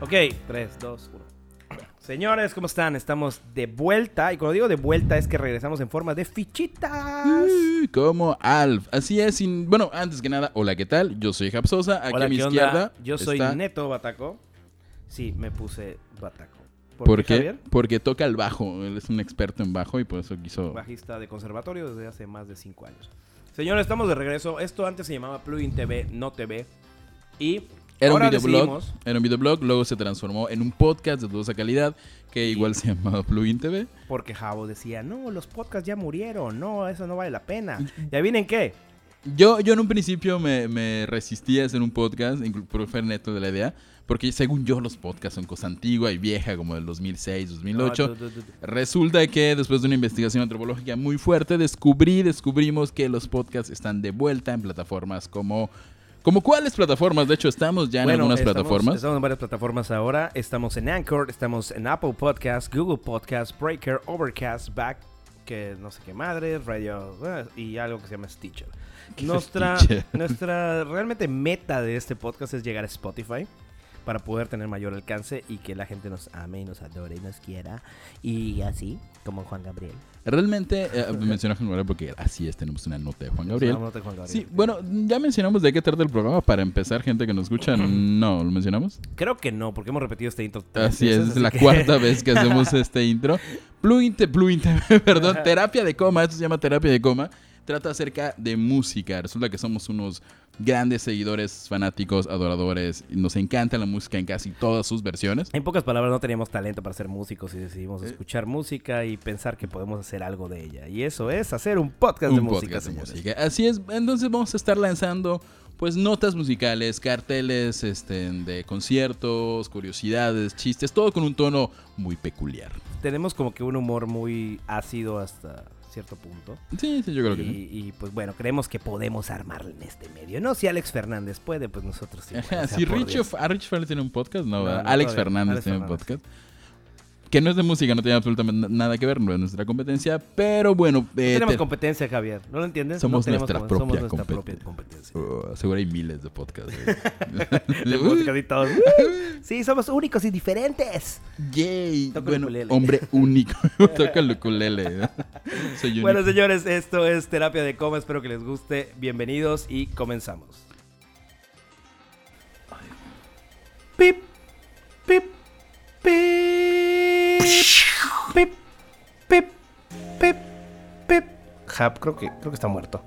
Ok, 3, 2, 1. Señores, ¿cómo están? Estamos de vuelta. Y cuando digo de vuelta es que regresamos en forma de fichitas. Uh, Como Alf. Así es. sin- Bueno, antes que nada, hola, ¿qué tal? Yo soy Japsosa. Aquí Hola, a mi izquierda. Yo soy está- Neto Bataco. Sí, me puse Bataco. ¿Por qué? Javier? Porque toca el bajo. Él es un experto en bajo y por eso quiso. Bajista de conservatorio desde hace más de 5 años. Señores, estamos de regreso. Esto antes se llamaba Plugin TV, no TV. Y Era un videoblog. decidimos- Era un videoblog. Luego se transformó en un podcast de dudosa calidad. Que igual se llamaba Plugin TV. Porque Javo decía, no, los podcasts ya murieron, no, eso no vale la pena. ¿Ya vienen qué? Yo, yo en un principio me, me resistía a hacer un podcast, por fue neto de la idea, porque según yo los podcasts son cosa antigua y vieja, como del 2006, 2008. No, du- du- du- Resulta que después de una investigación antropológica muy fuerte, descubrí, descubrimos que los podcasts están de vuelta en plataformas como... ¿Como cuáles plataformas? De hecho, estamos ya en Bueno, algunas estamos- plataformas. Estamos en varias plataformas ahora. Estamos en Anchor, estamos en Apple Podcast, Google Podcast, Breaker, Overcast, Back, que no sé qué madre, Radio eh, y algo que se llama Stitcher. ¿Qué Nuestra, Stitcher? nuestra realmente meta de este podcast es llegar a Spotify para poder tener mayor alcance y que la gente nos ame y nos adore y nos quiera. Y así, como Juan Gabriel. Realmente, eh, mencioné a Juan Gabriel porque así es, tenemos una nota de Juan Gabriel. Una nota de Juan Gabriel. Sí, bueno, ya mencionamos de qué trata el programa para empezar, gente que nos escucha. No, ¿lo mencionamos? Creo que no, porque hemos repetido este intro. tres Así es, veces, es la así que- cuarta vez que hacemos este intro. Plugin, te- plugin te- perdón, terapia de coma, esto se llama terapia de coma. Trata acerca de música. Resulta que somos unos grandes seguidores, fanáticos, adoradores. Nos encanta la música en casi todas sus versiones. En pocas palabras, no teníamos talento para ser músicos y decidimos escuchar música y pensar que podemos hacer algo de ella. Y eso es hacer un podcast de música, podcast de música. Así es, entonces vamos a estar lanzando pues notas musicales, carteles este, de conciertos, curiosidades, chistes, todo con un tono muy peculiar. Tenemos como que un humor muy ácido hasta cierto punto. Sí, sí, yo creo que y, sí. y, pues bueno, creemos que podemos armarlo en este medio. No, si Alex Fernández puede, pues nosotros sí. Ajá, si Rich. ¿a Rich Fernández tiene un podcast? No, No, Alex. Fernández Alex tiene un podcast. Que no es de música, no tiene absolutamente nada que ver, no es nuestra competencia, pero bueno, No eh, tenemos te- competencia, Javier. ¿No lo entiendes? Somos No nuestra propia somos nuestra propia competencia. uh, seguro hay miles de podcasts. De todo. Sí, somos únicos y diferentes. Yay, bueno, hombre único. Toca el ukulele. Soy. Bueno, señores, esto es Terapia de Coma. Espero que les guste. Bienvenidos y comenzamos. Pip, pip, pip, pip, pip, pip. Hap, creo que, creo que está muerto.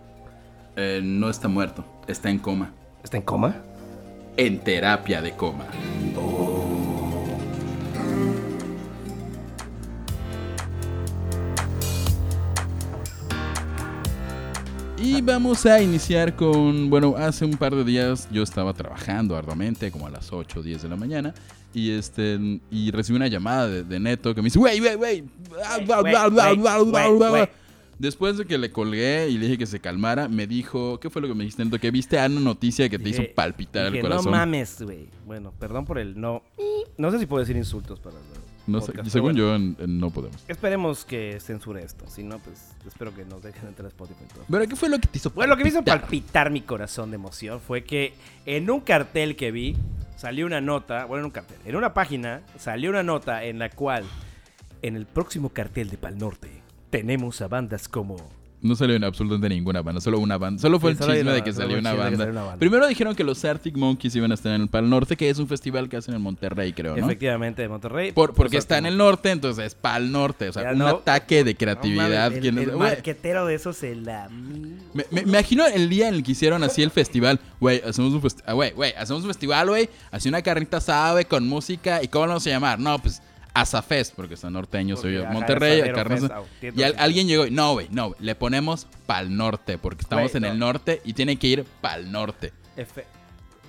Eh, no está muerto, está en coma. ¿Está en coma? En terapia de coma. Y vamos a iniciar con, bueno, hace un par de días yo estaba trabajando arduamente, como a las 8 o 10 de la mañana, y este y recibí una llamada de, de Neto que me dice, wey, wey, wey, bla, bla, Wey, bla, bla, wey, bla, bla, wey, bla". wey. Después de que le colgué y le dije que se calmara, me dijo, ¿qué fue lo que me dijiste, Neto? Que viste a una noticia que te Dije- hizo palpitar Dije, el corazón. No mames, güey. Bueno, perdón por el no. No sé si puedo decir insultos para el No sé, según yo, no podemos. Esperemos que censure esto. Si no, pues espero que nos dejen entrar a Spotify. todo. Pero, ¿qué fue lo que te hizo Bueno, lo que me hizo palpitar? palpitar mi corazón de emoción fue que en un cartel que vi salió una nota, bueno, en un cartel, en una página salió una nota en la cual en el próximo cartel de Pal Norte tenemos a bandas como No salió en absolutamente ninguna banda, solo una banda. Solo fue Sí, el solo chisme una- de que salió una que banda. salió una banda. Primero dijeron que los Arctic Monkeys iban a estar en el Pal Norte, que es un festival que hacen en Monterrey, creo, ¿no? efectivamente de Monterrey. Por- porque está en el norte, entonces es Pal Norte. O sea, Ya un no. ataque de No creatividad. ¿quién el, el marquetero de eso se la... me, me- me imagino el día en el que hicieron así el festival. Güey, hacemos un festival. Güey, güey, hacemos un festival, güey. Así una carnita sabe con música. ¿Y cómo lo vamos a llamar? No, pues Azafest, porque son norteños, soy yo. Monterrey, tiene Y al- alguien llegó y, no, güey, no, le ponemos pa'l norte, porque estamos en el no. norte y tiene que ir pa'l norte. Efe-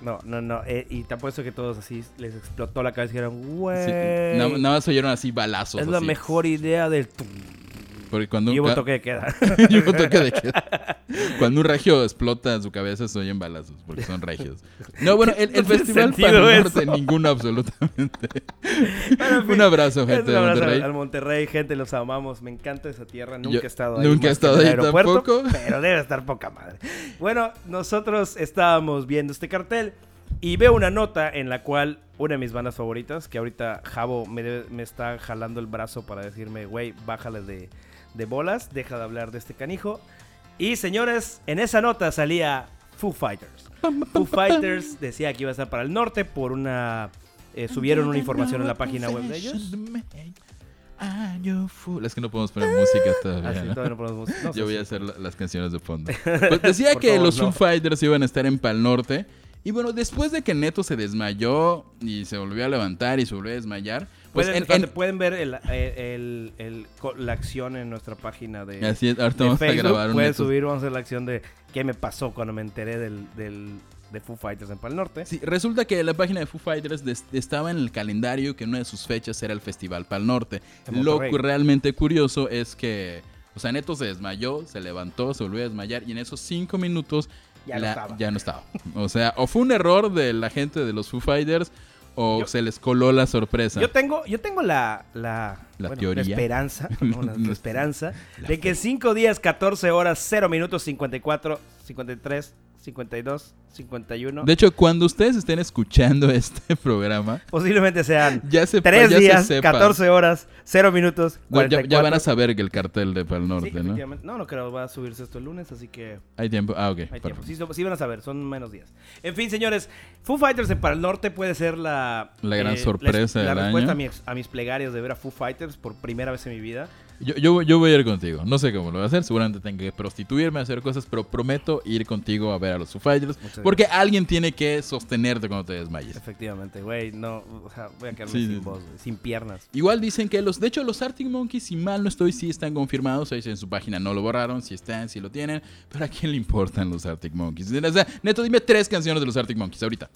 No, no, no. eh, y te apuesto que todos así les explotó la cabeza y dijeron, güey. Sí, nada, nada más oyeron así balazos. es la mejor idea del... Porque cuando Y hubo toque de queda. y hubo toque de queda. Cuando un regio explota en su cabeza, se oyen balazos, porque son regios. No, bueno, el, el No festival para el eso. ninguno absolutamente. Bueno, un abrazo, gente un de abrazo Monterrey. al Monterrey, gente, los amamos. Me encanta esa tierra. Nunca Yo he estado ahí. nunca he estado ahí tampoco. Pero debe estar poca madre. Bueno, nosotros estábamos viendo este cartel y veo una nota en la cual una de mis bandas favoritas, que ahorita Javo me, debe- me está jalando el brazo para decirme, güey, bájale de, de bolas, deja de hablar de este canijo. Y señores, en esa nota salía Foo Fighters. Foo Fighters decía que iba a estar para el norte por una... eh, subieron una información en la página web de ellos. Es que no podemos poner música todavía. Ah, todavía no podemos- no sé Yo voy a hacer la- las canciones de fondo. Pues decía que favor, los no. Foo Fighters iban a estar en Pal Norte. Y bueno, después de que Neto se desmayó y se volvió a levantar y se volvió a desmayar, pues pueden, en- espérate, en- pueden ver el- el- el- co- la acción en nuestra página de, así es, ahorita de vamos a grabar un Pueden subir, vamos a hacer la acción de qué me pasó cuando me enteré del, del- de Foo Fighters en Pal Norte. Sí, resulta que la página de Foo Fighters estaba en el calendario que una de sus fechas era el Festival Pal Norte. Lo cu- realmente curioso es que, o sea, Neto se desmayó, se levantó, se volvió a desmayar y en esos cinco minutos Ya no la- estaba. ya no estaba. O sea, o fue un error de la gente de los Foo Fighters o Yo- se les coló la sorpresa. Yo tengo, yo tengo la, la, La bueno, teoría. esperanza, no, la, la La- esperanza la de que 5 días, 14 horas, 0 minutos, 54, 53, 52, 51, De hecho, cuando ustedes estén escuchando este programa, posiblemente sean ya se 3 ya se días, sepa. 14 horas, 0 minutos, ya, 44. ya van a saber que el cartel de Pal Sí, Norte, ¿no? No, no creo, va a subirse esto el lunes, así que Hay tiempo. Ah, ok. hay tiempo. Sí, van a saber, son menos días. En fin, señores, Foo Fighters en para el norte puede ser la... eh, La gran sorpresa La, del respuesta año. a, mis, a mis plegarios de ver a Foo Fighters por primera vez en mi vida. Yo, yo, yo voy a ir contigo. No sé cómo lo voy a hacer. Seguramente tengo que prostituirme, hacer cosas, pero prometo ir contigo a ver a los Foo Porque alguien tiene que sostenerte cuando te desmayes. Efectivamente, güey, no, o sea, voy a quedarme Sí, sin sí, voz, sin piernas. Igual dicen que los, de hecho los Arctic Monkeys, si mal no estoy, sí están confirmados. Ahí en su página no lo borraron, si están, si lo tienen. Pero a quién le importan los Arctic Monkeys. O sea, Neto, dime tres canciones de los Arctic Monkeys ahorita.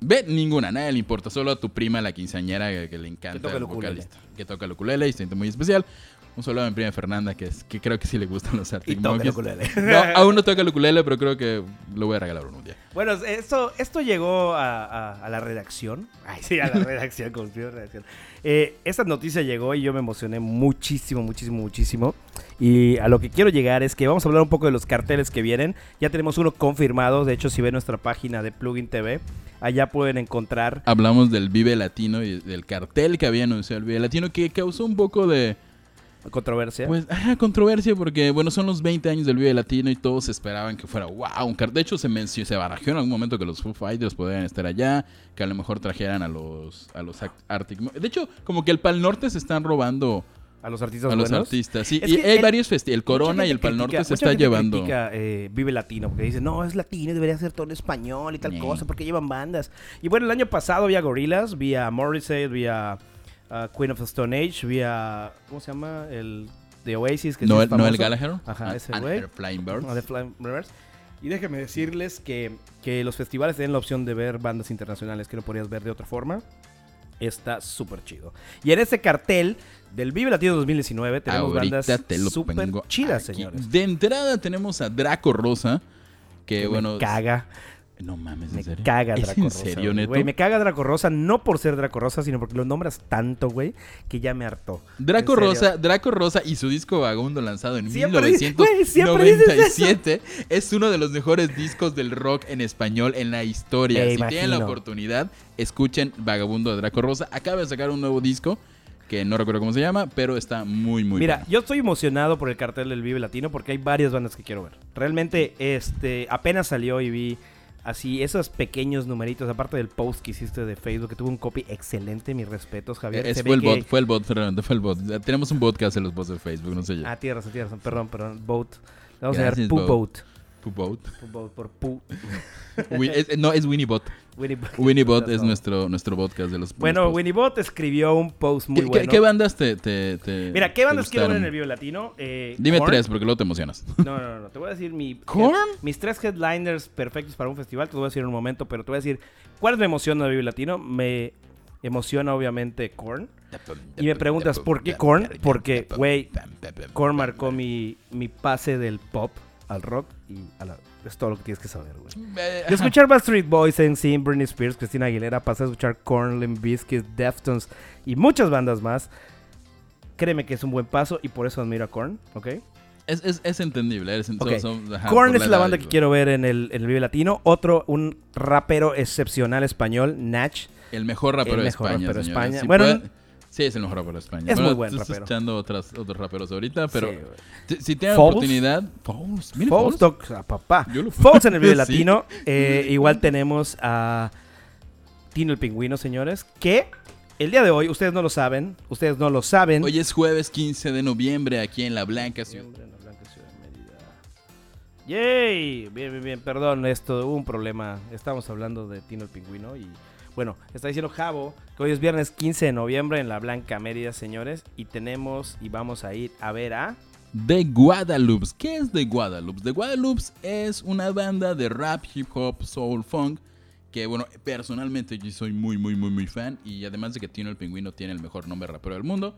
Ve, ninguna, nadie le importa. Solo a tu prima, la quinceañera, que, que le encanta toca el ukulele. Que toca el ukulele y se siente muy especial. Un saludo a mi prima Fernanda, que, es, que creo que sí le gustan los Y Arctic toca el Monkeys. ukulele. No, aún no toca el ukulele, pero creo que lo voy a regalar un día. Bueno, esto, esto llegó a, a- a la redacción. Ay, sí, a la redacción, fuera redacción. Eh, esta noticia llegó y yo me emocioné muchísimo, muchísimo, muchísimo. Y a lo que quiero llegar es que vamos a hablar un poco de los carteles que vienen. Ya tenemos uno confirmado. De hecho, si ven nuestra página de Plugin TV, allá pueden encontrar Hablamos del Vive Latino y del cartel que había anunciado el Vive Latino, que causó un poco de controversia. pues, ah, controversia, porque bueno, son los 20 años del Vive Latino y todos esperaban que fuera wow, un cartel. De hecho, se, mencionó, se barajó en algún momento que los Foo Fighters podrían estar allá, que a lo mejor trajeran a los, a los Ar- Arctic De hecho, como que el Pal Norte se están robando a los artistas a los artistas. Sí, Es y hay el- varios festivales. El Corona y el Pal Norte se está llevando. critica, eh, Vive Latino, porque dice, no, es latino y debería ser todo en español y tal cosa, porque llevan bandas. Y bueno, el año pasado vi a Gorillaz, vi a Morrissey, vi a, Queen of the Stone Age, vi a, ¿cómo se llama? El de Oasis, que Noel. Noel Gallagher. Ajá, and- ese and güey. Flying Birds. Ah, de Flying Birds. Y déjenme decirles que, que los festivales tienen la opción de ver bandas internacionales que no podrías ver de otra forma. Está súper chido. Y en este cartel del Vive Latino 2019 tenemos Ahorita bandas te súper chidas, aquí. señores. De entrada tenemos a Draco Rosa. Que, Que bueno. me caga, No mames, ¿en me serio? caga ¿Es Draco en Rosa. serio, neto? Güey, me caga Draco Rosa no por ser Draco Rosa, sino porque lo nombras tanto, güey, que ya me hartó. Draco. Rosa, Draco Rosa y su disco Vagabundo lanzado en Siempre dices- güey, siempre dices 1997 es uno de los mejores discos del rock en español en la historia. Si tienen la oportunidad, escuchen Vagabundo de Draco Rosa. Acaba de sacar un nuevo disco que no recuerdo cómo se llama, pero está muy muy Mira, bueno. yo estoy emocionado por el cartel del Vive Latino porque hay varias bandas que quiero ver. Realmente, este, apenas salió y vi así esos pequeños numeritos, aparte del post que hiciste de Facebook, que tuvo un copy excelente, mis respetos, Javier. Es- fue el que- bot, fue el bot, Fernando, fue el bot. Tenemos un bot que hace los bots de Facebook, no sé yo. Ah, tienes razón, perdón, perdón, Boat. Le Vamos a Gracias, Boat. Boat. Pu bot. Poo Boat por. Win- es- no, es Winnie Bot. Winnie Bot. Winnie Bot es nuestro, nuestro podcast de los Bueno, posts. Winnie Bot escribió un post muy ¿Qué, bueno. qué bandas te, te, te- Mira, ¿qué bandas quiero ver en el Vive Latino? Eh, Dime Korn. tres, porque luego te emocionas. No, no, no, te voy a decir mi, ¿Korn? mis tres headliners perfectos para un festival, te lo voy a decir en un momento, pero te voy a decir cuáles me emocionan de Vive Latino. Me emociona obviamente Korn. Y me preguntas, ¿por qué Korn? Porque, güey, Korn marcó mi, mi pase del pop al rock y a la- es todo lo que tienes que saber, güey. Eh, De escuchar Backstreet Boys, NSYNC, Britney Spears, Christina Aguilera, pasé a escuchar Korn, Limp Bizkit, Deftones y muchas bandas más. Créeme que es un buen paso y por eso admiro a Korn, ¿ok? Es, es, es entendible. es- son- Ok. son- ajá, Korn es la banda que quiero ver en el, en el Vive Latino. Otro, un rapero excepcional español, Nach. El mejor rapero El de mejor España. rapero de. España. Si Bueno, puede- sí, es el mejor rapero de España. es Bueno, muy buen rapero. echando otras, otros raperos ahorita, pero Sí, si, tienen Foles. oportunidad. Foles, mira, Foles. toc- a papá. Lo- en el Vive Sí. Latino. Eh, igual tenemos a Tino el Pingüino, señores. Que el día de hoy, ustedes no lo saben. Ustedes no lo saben. Hoy es jueves 15 de noviembre aquí en La Blanca Ciudad. Noviembre en la Blanca Ciudad de Mérida. ¡Yay! Bien, bien, bien. Perdón, esto hubo un problema. Estábamos hablando de Tino el Pingüino y. Bueno, está diciendo Javo que hoy es viernes 15 de noviembre en la Blanca Mérida, señores. Y tenemos y vamos a ir a ver a. The Guadalupe. ¿Qué es The Guadalupe? The Guadalupe es una banda de rap, hip hop, soul, funk. Que bueno, personalmente yo soy muy, muy, muy, muy fan. Y además de que Tino el Pingüino tiene el mejor nombre rapero del mundo.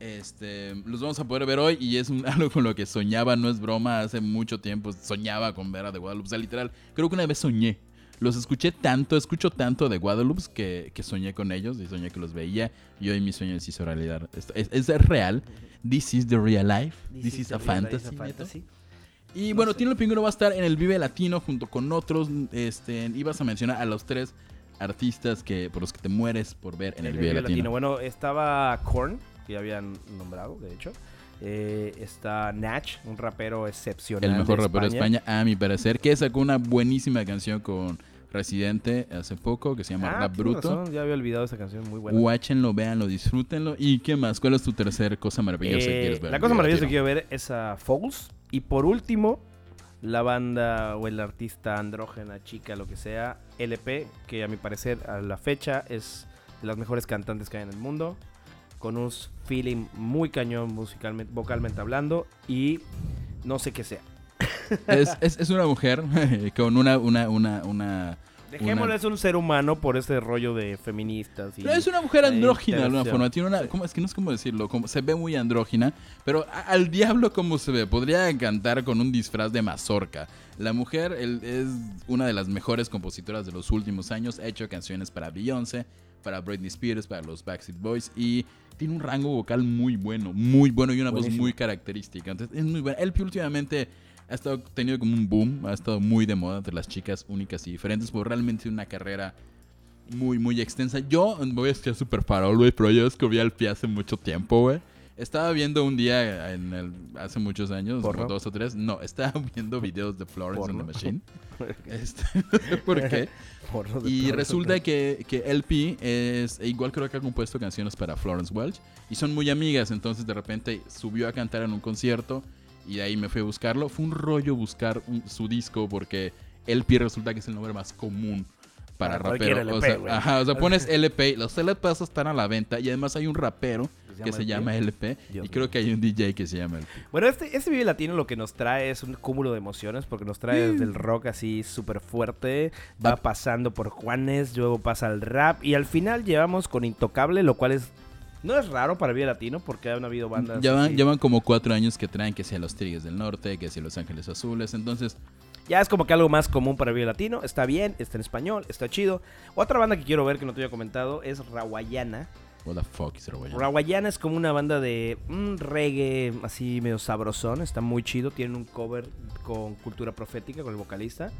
Este, los vamos a poder ver hoy y es un- algo con lo que soñaba, no es broma, hace mucho tiempo soñaba con ver a The Guadalupe, o literal, creo que una vez soñé, los escuché tanto, escucho tanto de Guadalupe que, que soñé con ellos y soñé que los veía y hoy mi sueño se hizo realidad. Esto- Es, es real, this is the real life, this, is, a fantasy. Y bueno, Tino el Pingüino va a estar en el Vive Latino junto con otros, este, ibas a mencionar a los tres artistas que por los que te mueres por ver en el, Vive Latino. Bueno, estaba Korn, que ya habían nombrado, de hecho. Eh, está Nach, un rapero excepcional. El mejor de rapero de España, a mi parecer, que sacó una buenísima canción con Residente hace poco, que se llama Ah, Rap Bruto. razón, ya había olvidado esa canción, muy buena. Watchenlo, véanlo, disfrútenlo. ¿Y qué más? ¿Cuál es tu tercer cosa maravillosa que Eh, quieres ver? la cosa maravillosa que quiero ver es a Foles. Y por último, la banda o el artista andrógena, chica, lo que sea, LP, que a mi parecer a la fecha es de las mejores cantantes que hay en el mundo. Con un feeling muy cañón musicalmente, vocalmente hablando. Y no sé qué sea. Es, es- es una mujer con una, una, una, una... Dejémosle, es un ser humano por ese rollo de feministas. Y No, es una mujer andrógina de alguna forma. Tiene una, ¿cómo? Es que no es como decirlo. Como, se ve muy andrógina. Pero a- al diablo, ¿cómo se ve? Podría cantar con un disfraz de mazorca. La mujer él, es una de las mejores compositoras de los últimos años. Ha hecho canciones para Beyoncé, para Britney Spears, para los Backstreet Boys. Y tiene un rango vocal muy bueno. Muy bueno y una voz muy característica. Entonces es muy buena. Él últimamente ha estado tenido como un boom. Ha estado muy de moda entre las chicas únicas y diferentes. Porque realmente una carrera muy, muy extensa. Yo voy a estar súper farol, güey, pero yo descubrí al pie hace mucho tiempo, güey. Estaba viendo un día en el, hace muchos años, como dos o tres. No, estaba viendo videos de Florence and the Machine. Este, no sé por qué. Y Florence resulta que, que LP es, e igual creo que ha compuesto canciones para Florence Welch. Y son muy amigas, entonces de repente subió a cantar en un concierto. Y de ahí me fui a buscarlo. Fue un rollo buscar un- su disco porque LP resulta que es el nombre más común para Para rapero. o, sea, ajá, o sea, pones LP, los LPs están a la venta y además hay un rapero ¿Se que se llama LP y creo que hay un DJ que se llama LP. Bueno, este, este Vive Latino lo que nos trae es un cúmulo de emociones porque nos trae desde el rock así súper fuerte, va pasando por Juanes, luego pasa al rap y al final llevamos con Intocable, lo cual es no es raro para Vive Latino porque han habido bandas Ya van, ya van como cuatro años que traen que sea los Tigres del Norte, que sea Los Ángeles Azules, entonces Ya es como que algo más común para Vive Latino, está bien, está en español, está chido. Otra banda que quiero ver que no te había comentado es Rawayana. what the fuck is Rawayana? Rawayana es como una banda de un reggae así medio sabrosón, está muy chido, tienen un cover con Cultura Profética, con el vocalista.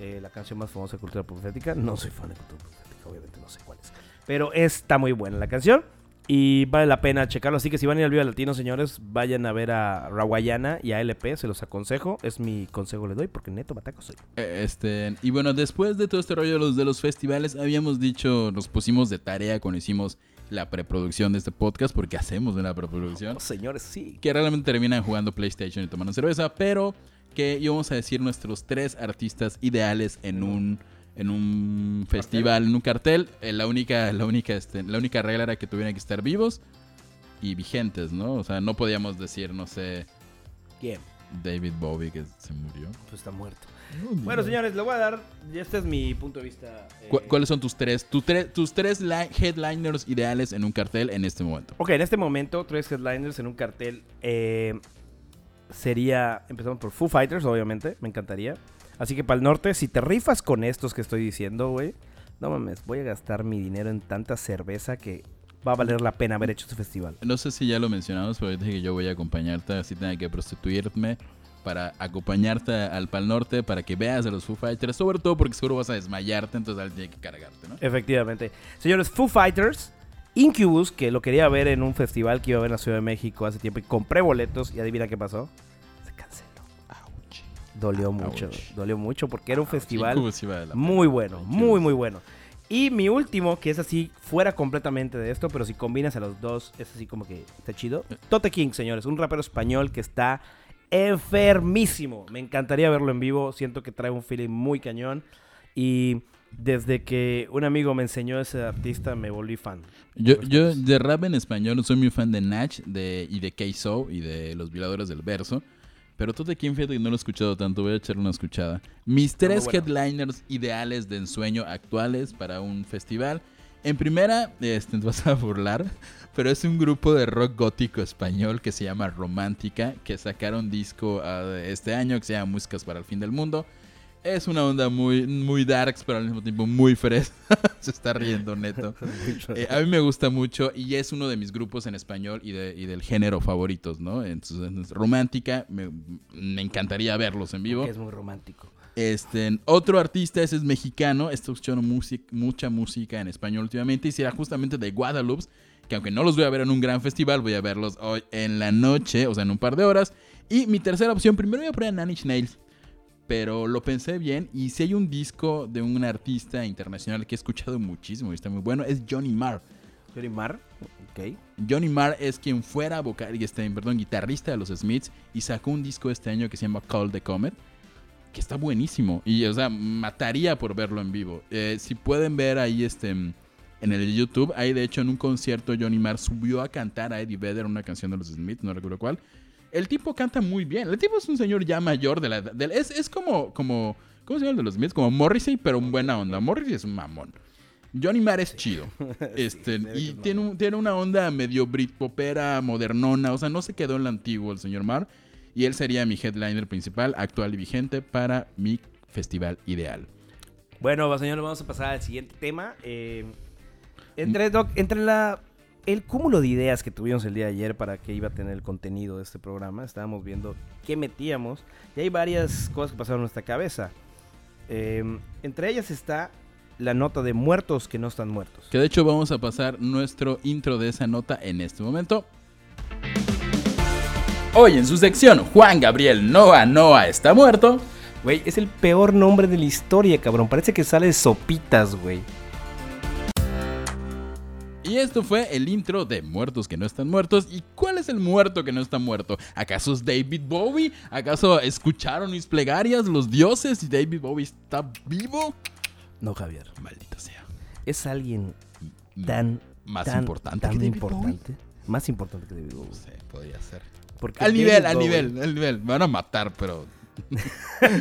Eh, la canción más famosa de Cultura Profética, no soy fan de Cultura Profética, obviamente no sé cuál es. Pero está muy buena la canción y vale la pena checarlo. Así que si van a ir al Viva Latino, señores, vayan a ver a Rawayana y a LP, se los aconsejo. Es mi consejo le doy porque neto bataco soy. Eh, Este, y bueno, después de todo este rollo de los, de los festivales, habíamos dicho, nos pusimos de tarea cuando hicimos la preproducción de este podcast, porque hacemos una preproducción, Oh, señores, sí. que realmente terminan jugando PlayStation y tomando cerveza, pero que íbamos a decir nuestros tres artistas ideales en un en un festival, en un cartel. Eh, la única la única este, la única regla era que tuvieran que estar vivos y vigentes, ¿no? O sea, no podíamos decir, no sé, ¿Quién? David Bowie que se murió. Pues está muerto. Bueno, señores, le voy a dar. Este es mi punto de vista. eh, ¿Cu- ¿Cuáles son tus tres, tu tre- tus tres li- headliners ideales en un cartel en este momento? Ok, en este momento, tres headliners en un cartel. eh, sería. Empezamos por Foo Fighters, obviamente. Me encantaría. Así que para el norte, si te rifas con estos que estoy diciendo, güey. No mames, voy a gastar mi dinero en tanta cerveza que va a valer la pena haber hecho ese festival. No sé si ya lo mencionamos, pero dije que yo voy a acompañarte, así tenga que prostituirme para acompañarte al Pal Norte, para que veas a los Foo Fighters, sobre todo porque seguro vas a desmayarte, entonces alguien tiene que cargarte, ¿no? Efectivamente. Señores, Foo Fighters, Incubus, que lo quería ver en un festival que iba a haber en la Ciudad de México hace tiempo y compré boletos y adivina qué pasó. Dolió mucho, Ouch. dolió mucho porque era un festival vale la muy bueno, muy muy bueno. Y mi último, que es así, fuera completamente de esto, pero si combinas a los dos, es así como que está chido. Tote King, señores, un rapero español que está enfermísimo. Me encantaría verlo en vivo, siento que trae un feeling muy cañón. Y desde que un amigo me enseñó a ese artista, me volví fan. Yo, yo de rap en español soy muy fan de Nach de, y de K-So y de Los Violadores del Verso. Pero tú de quién fíjate que no lo he escuchado tanto, voy a echarle una escuchada. Mis tres bueno. headliners ideales de ensueño actuales para un festival. En primera, este, te vas a burlar, pero es un grupo de rock gótico español que se llama Romántica, que sacaron disco ah, este año que se llama Músicas para el Fin del Mundo. Es una onda muy, muy darks, pero al mismo tiempo muy fresca. se está riendo neto. Eh, a mí me gusta mucho y es uno de mis grupos en español y, de- y del género favoritos, ¿no? Entonces, romántica, me, me encantaría verlos en vivo. Es muy romántico. Este, otro artista, ese es mexicano, está escuchando music- mucha música en español últimamente y será justamente de Guadalupe, que aunque no los voy a ver en un gran festival, voy a verlos hoy en la noche, o sea, en un par de horas. Y mi tercera opción, primero voy a poner a Inch Nails, pero lo pensé bien y si hay un disco de un artista internacional que he escuchado muchísimo y está muy bueno, es Johnny Marr. Johnny Marr, ok. Johnny Marr es quien fuera vocal, este, perdón, guitarrista de los Smiths y sacó un disco este año que se llama Call the Comet, que está buenísimo y, o sea, mataría por verlo en vivo. Eh, si pueden ver ahí este en el YouTube, ahí de hecho en un concierto Johnny Marr subió a cantar a Eddie Vedder una canción de los Smiths, no recuerdo cuál. El tipo canta muy bien. El tipo es un señor ya mayor de la edad. es, es como, como, ¿cómo se llama el de los Smiths? Como Morrissey, pero en buena onda. Morrissey es un mamón. Johnny Marr es chido. Este, y es tiene, un- tiene una onda medio britpopera, modernona. O sea, no se quedó en la antiguo el señor Marr. Y él sería mi headliner principal, actual y vigente, para mi festival ideal. Bueno, señores, vamos a pasar al siguiente tema. Eh, entre, Doc, entre la, el cúmulo de ideas que tuvimos el día de ayer para que iba a tener el contenido de este programa, estábamos viendo qué metíamos y hay varias cosas que pasaron en nuestra cabeza. Eh, entre ellas está la nota de muertos que no están muertos. Que de hecho vamos a pasar nuestro intro de esa nota en este momento. Hoy en su sección, Juan Gabriel Noa Noa está muerto. Güey, es el peor nombre de la historia, cabrón. Parece que sale de sopitas, güey. Y esto fue el intro de Muertos que no están muertos. ¿Y cuál es el muerto que no está muerto? ¿Acaso es David Bowie? ¿Acaso escucharon mis plegarias los dioses y David Bowie está vivo? No, Javier. Maldita sea. Es alguien tan... Más tan- importante tan que David importante. Más importante que David Bowie. No sé, podría ser. Porque Al David nivel, al nivel, al nivel. Me van a matar, pero.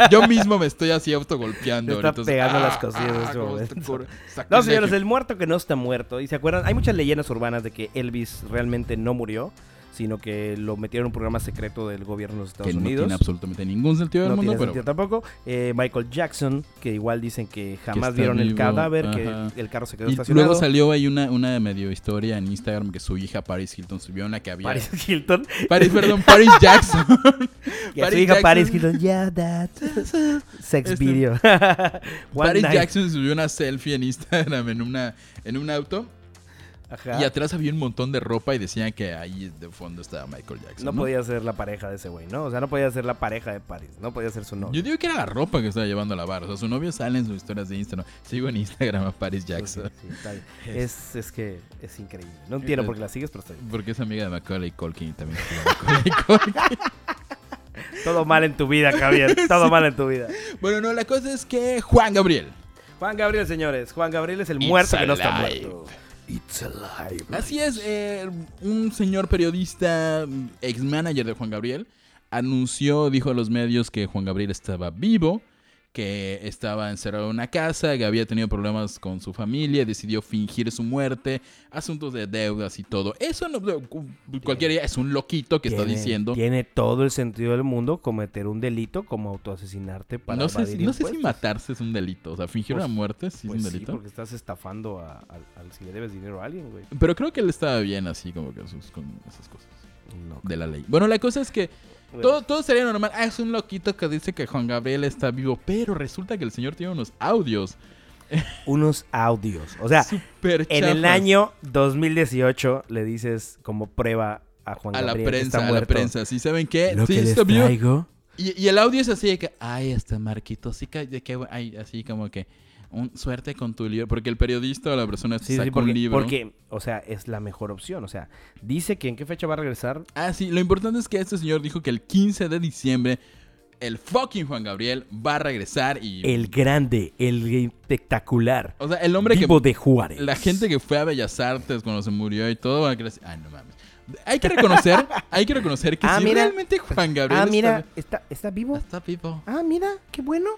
Yo mismo me estoy así autogolpeando. Está pegando ah, las cosillas ah, este momento. está cor- No, señores, el muerto que no está muerto. Y se acuerdan, hay muchas leyendas urbanas de que Elvis realmente no murió, sino que lo metieron en un programa secreto del gobierno de los Estados Que no Unidos. tiene absolutamente ningún sentido del No mundo, tiene pero. sentido tampoco. Eh, Michael Jackson, que igual dicen que jamás vieron el cadáver, ajá. que el carro se quedó Y estacionado. luego salió ahí una, una medio historia en Instagram que su hija Paris Hilton subió una que había. Paris Hilton. Paris, perdón, Paris Jackson. Y a su Paris hija Jackson- Paris Hilton. Yeah, that. Sex Este- video. Paris night. Jackson subió una selfie en Instagram en, una, en un auto Ajá. y atrás había un montón de ropa y decían que ahí de fondo estaba Michael Jackson. No ¿no? podía ser la pareja de ese güey, ¿no? O sea, no podía ser la pareja de Paris. No podía ser su novio. Yo digo que era la ropa que estaba llevando a lavar. O sea, su novio sale en sus historias de Instagram. Sigo en Instagram a Paris Jackson. Sí, sí, está bien. es, es que es increíble. No entiendo por qué la sigues, pero está bien. Porque es amiga de Macaulay Culkin y también Macaulay Culkin. Todo mal en tu vida, Javier. Todo mal en tu vida. Bueno, no, la cosa es que Juan Gabriel. Juan Gabriel, señores. Juan Gabriel es el It's muerto que no está muerto. It's alive. Así es, eh, un señor periodista, ex manager de Juan Gabriel, anunció, dijo a los medios que Juan Gabriel estaba vivo, que estaba encerrado en una casa, que había tenido problemas con su familia, decidió fingir su muerte, asuntos de deudas y todo. Eso no, cualquiera es un loquito que está diciendo. Tiene todo el sentido del mundo cometer un delito como autoasesinarte para No sé, no sé si matarse es un delito, o sea, fingir Pues- una muerte sí Pues es un sí, delito. porque estás estafando a, al- si le debes dinero a alguien, güey. Pero creo que él estaba bien así como que sus- con esas cosas No. de la ley. Bueno, la cosa es que todo, todo sería normal. Ah, es un loquito que dice que Juan Gabriel está vivo, pero resulta que el señor tiene unos audios Unos audios. O sea, en el año 2018 le dices como prueba a Juan a la Gabriel que prensa, está a la prensa. ¿Sí saben qué? Lo sí, que les traigo Y, y el audio es así de que, ay, este Marquito, sí que, de que, ay, así como que, un, suerte con tu libro, porque el periodista o la persona Sí, saca sí, porque, un libro. porque, o sea, es la mejor opción. O sea, dice que en qué fecha va a regresar. Ah, sí, lo importante es que este señor dijo que el 15 de diciembre el fucking Juan Gabriel va a regresar y... El grande, el espectacular, o sea, el hombre que... vivo de Juárez. La gente que fue a Bellas Artes cuando se murió y todo, va a creer, ay, no mames. Hay que reconocer, hay que reconocer que Ah, mira. realmente Juan Gabriel Ah, está- mira, está, está vivo. está, vivo. Ah, mira, qué bueno.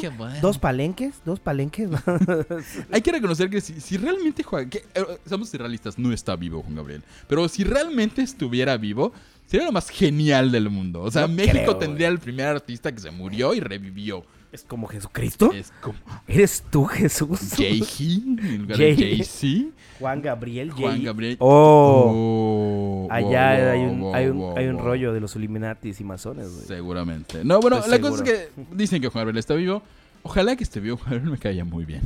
Qué bueno. Dos palenques, dos palenques. Hay que reconocer que si, si realmente Juan... Que, eh, somos realistas, no está vivo Juan Gabriel. Pero si realmente estuviera vivo, sería lo más genial del mundo. O sea, No México creo, tendría el primer artista que se murió y revivió. Es como Jesucristo. Es como ¿Eres tú, Jesús? Jay-Z. Juan Gabriel. Juan Jay- Gabriel. Oh. Oh, Allá wow, hay un, wow, hay un, wow, hay un wow. rollo de los Illuminatis y masones, güey. Seguramente. No, bueno, Estoy la cosa es que dicen que Juan Gabriel está vivo. Ojalá que esté vivo. Juan Gabriel me caía muy bien.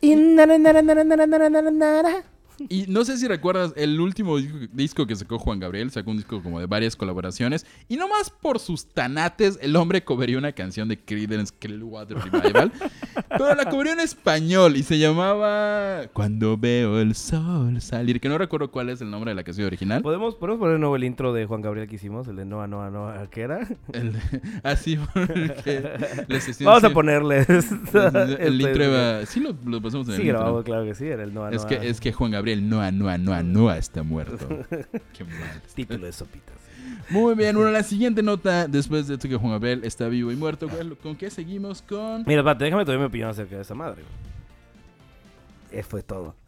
Y nara, nara, nara, Y no sé si recuerdas el último disco, que sacó Juan Gabriel. Sacó un disco como de varias colaboraciones. Y nomás por sus tanates, el hombre cobería una canción de Creedence Clearwater Revival. pero la cobería en español y se llamaba Cuando veo el sol salir. Que no recuerdo cuál es el nombre de la canción original. ¿Podemos, ¿Podemos poner de nuevo el intro de Juan Gabriel que hicimos? El de Noa, Noa, Noa, ¿qué era? El- así porque sesión Vamos a sí- ponerle. El este- intro iba... Sí lo, lo pasamos en el Sí, intro. grabamos, claro que sí, era el Noa, Es Noa. que, es que Juan Gabriel, Noa, Noa, Noa, Noa está muerto. Qué mal. Título de sopitas. Muy bien, bueno, la siguiente nota, después de esto que Juan Gabriel está vivo y muerto, ¿cuál- ¿con qué seguimos? Con... Mira, espérate, déjame tomar mi opinión acerca de esa madre. Eso fue todo.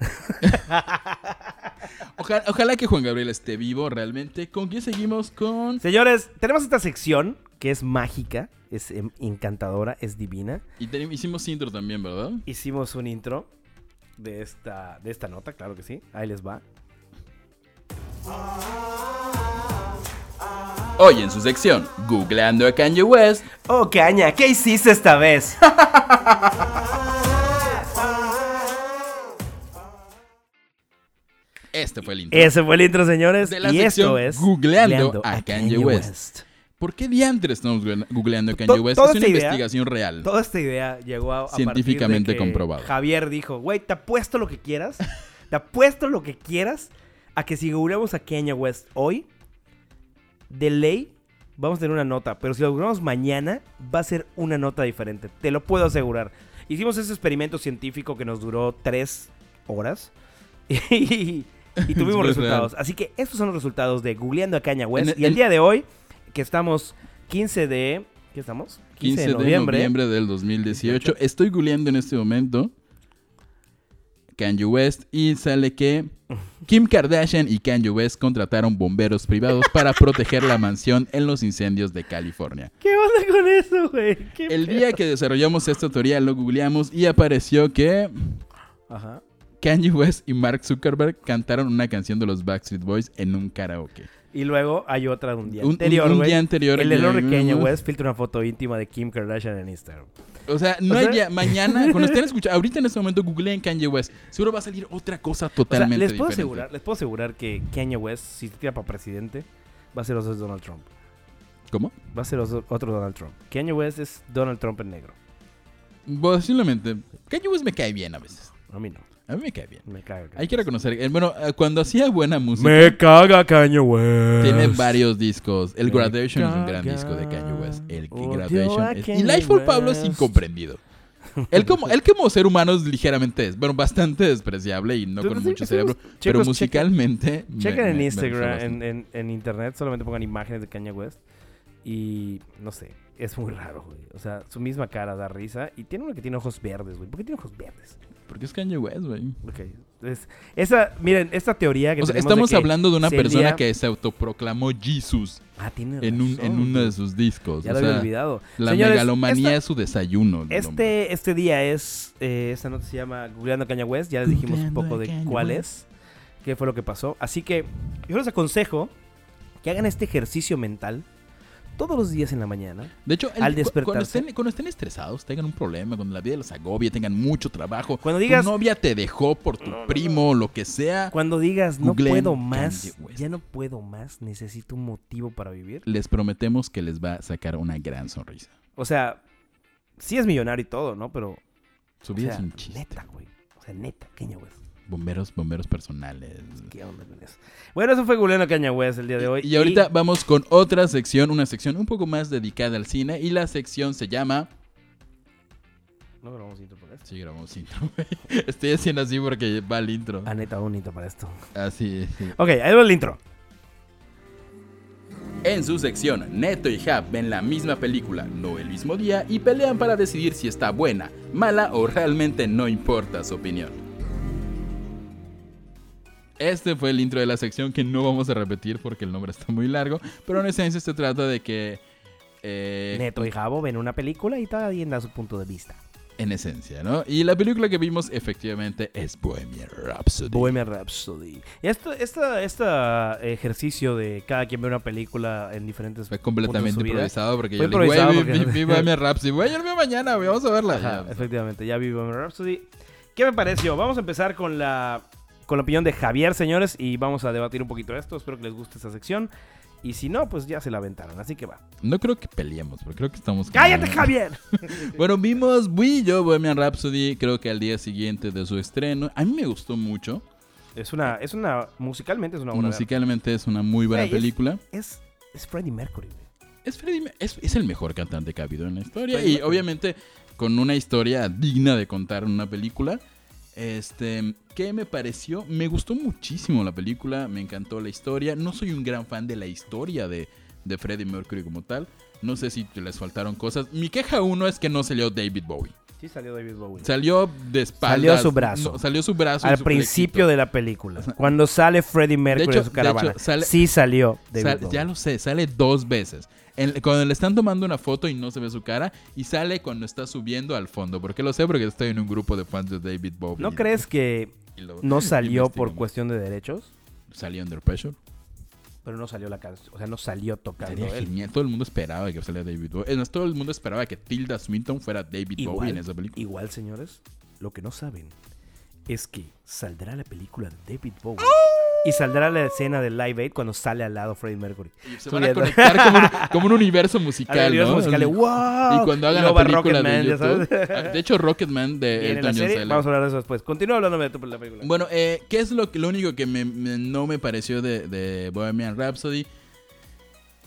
Ojalá, ojalá que Juan Gabriel esté vivo realmente. ¿Con qué seguimos? Con... Señores, tenemos esta sección que es mágica, es em, encantadora, es divina. Y hicimos intro también, ¿verdad? Hicimos un intro de esta, de esta nota, claro que sí. Ahí les va. Hoy en su sección, Googleando a Kanye West. Oh, caña, ¿qué hiciste esta vez? Este fue el intro. Ese fue el intro, señores. De la y sección esto es Googleando a Kanye West. ¿Por qué diantres estamos googleando- Kanye West? Es una investigación real. Toda esta idea llegó a, Científicamente que comprobado. Javier dijo, güey, te apuesto lo que quieras. te apuesto lo que quieras a que si googleamos a Kanye West hoy, de ley, vamos a tener una nota. Pero si lo googleamos mañana, va a ser una nota diferente. Te lo puedo asegurar. Hicimos ese experimento científico que nos duró tres horas. Y, y tuvimos Es resultados. Así que estos son los resultados de googleando a Kanye West. En y el día de hoy, que estamos 15 de... ¿Qué estamos? 15 de noviembre, del 2018. Estoy googleando en este momento Kanye West y sale que Kim Kardashian y Kanye West contrataron bomberos privados para proteger la mansión en los incendios de California. ¿Qué onda con eso, güey? ¿Qué El día que desarrollamos esta teoría lo googleamos y apareció que Ajá. Kanye West y Mark Zuckerberg cantaron una canción de los Backstreet Boys en un karaoke. Y luego hay otra de un día Un- un- anterior, un güey. día anterior El de Kanye West filtra una foto íntima de Kim Kardashian en Instagram. O sea, no O hay día- mañana, cuando estén escuchando, ahorita en este momento googleen Kanye West, seguro va a salir otra cosa O sea, totalmente les puedo diferente. asegurar, les puedo asegurar que Kanye West, si se tira para presidente, va a ser otro Donald Trump. ¿Cómo? Va a ser otro otro Donald Trump. Kanye West es Donald Trump en negro. Posiblemente. Kanye West me cae bien a veces. A mí no. A mí me cae bien. Me caga. Hay que reconocer, eh, bueno, eh, cuando hacía buena música, Me caga Kanye West. tiene varios discos. El Me Graduation es un gran disco de Kanye West. El Odio Graduation es- Y Life for Pablo es incomprendido. Él como, él como ser humano es ligeramente, bueno, bastante despreciable y no con mucho cerebro, chicos, pero chequen- musicalmente... me- Chequen en me- Instagram, en, en- en internet, solamente pongan imágenes de Kanye West. Y no sé, es muy raro, güey. O sea, su misma cara da risa. Y tiene uno que tiene ojos verdes, güey. ¿Por qué tiene ojos verdes? Porque es Kanye West, güey. Ok. Esa, miren, esta teoría que O sea, tenemos de estamos que hablando de una persona que se autoproclamó Jesus Ah, tiene en, un, en uno de sus discos. Ya o lo había olvidado. la Señores, megalomanía esta- es su desayuno. hombre. Este, este día es, eh, esta nota se llama Googleando Kanye West, ya les dijimos un poco de Kanye cuál West. es, qué fue lo que pasó. Así que yo les aconsejo que hagan este ejercicio mental todos los días en la mañana. De hecho, el- al despertarse- cuando estén, cuando estén estresados, tengan un problema, cuando la vida los agobie, tengan mucho trabajo, Cuando digas- tu novia te dejó por tu primo, lo que sea, Cuando digas, no puedo más, ya no puedo más, necesito un motivo para vivir. les prometemos que les va a sacar una gran sonrisa. O sea, sí es millonario y todo, ¿no? Pero, Su o vida sea, es un chiste. neta, güey. O sea, neta, Kanye West. Bomberos, bomberos personales. ¿Qué onda con eso? Bueno, eso fue Kanye West el día de hoy. Y ahorita vamos con otra sección, una sección un poco más dedicada al cine. Y la sección se llama. No grabamos intro por esto. Sí, grabamos intro. Estoy haciendo así porque va el intro. Ah, neta, bonito para esto. Así, sí. Ok, ahí va el intro. En su sección, Neto y Hap ven la misma película, no el mismo día, y pelean para decidir si está buena, mala o realmente no importa su opinión. Este fue el intro de la sección que no vamos a repetir porque el nombre está muy largo, pero en esencia se trata de que... eh, Neto y Jabo ven una película y cada quien da su punto de vista. En esencia, ¿no? Y la película que vimos efectivamente es Bohemian Rhapsody. Bohemian Rhapsody. Este esta, esta ejercicio de cada quien ve una película en diferentes Fue completamente improvisado porque yo le dije, güey, vi, porque- vi- vi Bohemian Rhapsody. Güey, yo veo mañana, güey, vamos a verla. Ajá, Ya. efectivamente, ya vi Bohemian Rhapsody. ¿Qué me pareció? Vamos a empezar con la, con la opinión de Javier, señores, y vamos a debatir un poquito esto. Espero que les guste esta sección. Y si no, pues ya se la aventaron, así que va. No creo que peleemos, pero creo que estamos... ¡Cállate, Javier! Bueno, vimos Wii yo Bohemian Rhapsody, creo que al día siguiente de su estreno. A mí me gustó mucho. Es una, es una, musicalmente es una buena Musicalmente es una muy buena película. Es, es Freddie Mercury, güey. Es, Freddie es, es el mejor cantante que ha habido en la historia. Freddie Y Mercury. obviamente con una historia digna de contar en una película. Este, ¿qué me pareció? Me gustó muchísimo la película, me encantó la historia. No soy un gran fan de la historia de, de Freddie Mercury como tal. No sé si les faltaron cosas. Mi queja uno es que no salió David Bowie. Sí salió David Bowie. Salió de espaldas. Salió su brazo. no, salió su brazo. Al su principio de la película. Cuando sale Freddie Mercury hecho- en su de caravana. hecho, sale- sí salió David Sal- Bowie. ya lo sé, sale dos veces. En- cuando le están tomando una foto y no se ve su cara, y sale cuando está subiendo al fondo. ¿Por qué lo sé? Porque estoy en un grupo de fans de David Bowie. ¿No crees que lo- no salió por cuestión de derechos? Salió Under Pressure. Pero no salió la canción. O sea, no salió tocando Sería él. genial. Todo el mundo esperaba que saliera David Bowie. Es más, todo el mundo esperaba que Tilda Swinton fuera David Bowie en Igual, esa película. igual, señores, lo que no saben es que saldrá la película de David Bowie. Y saldrá la escena de Live Aid cuando sale al lado Freddie Mercury. Y se van a Subiendo. conectar como un, como un universo A musical, ver, musicales, Así. ¡wow! Y cuando hagan la película de sabes. YouTube. Ah, De hecho, Rocketman de la serie, vamos a hablar de eso después. Continúa hablándome de tu- la película. Bueno, eh, ¿qué es lo, que- lo único que me- me- no me pareció de, de Bohemian Rhapsody?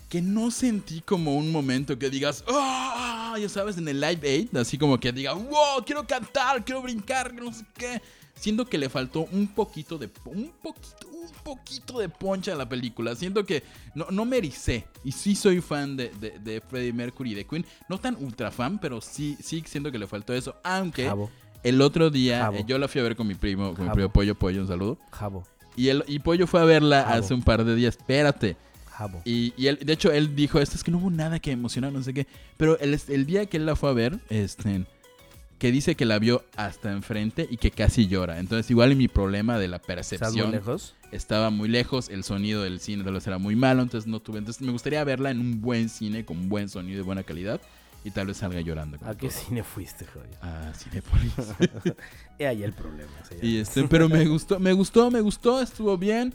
Que no sentí como un momento que digas, ¡ah! ya sabes, en el Live Aid, así como que diga, ¡wow! Quiero cantar, quiero brincar, no sé qué. Siento que le faltó un poquito de, un poquito, un poquito de poncha a la película. Siento que no, no me ericé. Y sí soy fan de, de, de Freddie Mercury y de Queen. No tan ultra fan, pero sí, sí siento que le faltó eso. Aunque Jabo, el otro día eh, yo la fui a ver con mi primo, con mi primo Pollo Pollo, un saludo. Jabo, Y, el, y Pollo fue a verla Jabo. hace un par de días. Espérate. Jabo. Y, y él, de hecho, él dijo esto, es que no hubo nada que emocionar, no sé qué. Pero el, el día que él la fue a ver, este, que dice que la vio hasta enfrente y que casi llora. Entonces, igual mi problema de la ¿Estás muy percepción lejos? estaba muy lejos, el sonido del cine tal vez era muy malo, entonces no tuve. Entonces, me gustaría verla en un buen cine, con buen sonido y buena calidad, y tal vez salga llorando. ¿A qué todo. cine fuiste, Javier? A Cinépolis. He ahí el problema. Y este, pero me gustó, me gustó, me gustó, estuvo bien.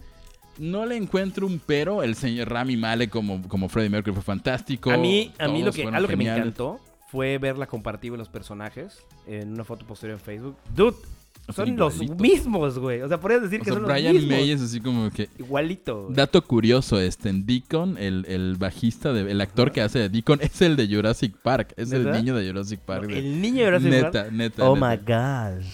No le encuentro un pero. El señor Rami Malek como, como Freddie Mercury fue fantástico. A mí, a mí lo que, algo que me encantó fue ver la comparativa de los personajes en una foto posterior en Facebook. Dude, Son los mismos, güey. O sea, podrías decir O que sea, son los Brian mismos. May es así como que. Igualito. güey. Dato curioso, este, en Deacon, el, el bajista, de, el actor que hace de Deacon es el de Jurassic Park. Es el niño de Jurassic Park. de- El niño de Jurassic neta, Park. neta, Oh neta. my god.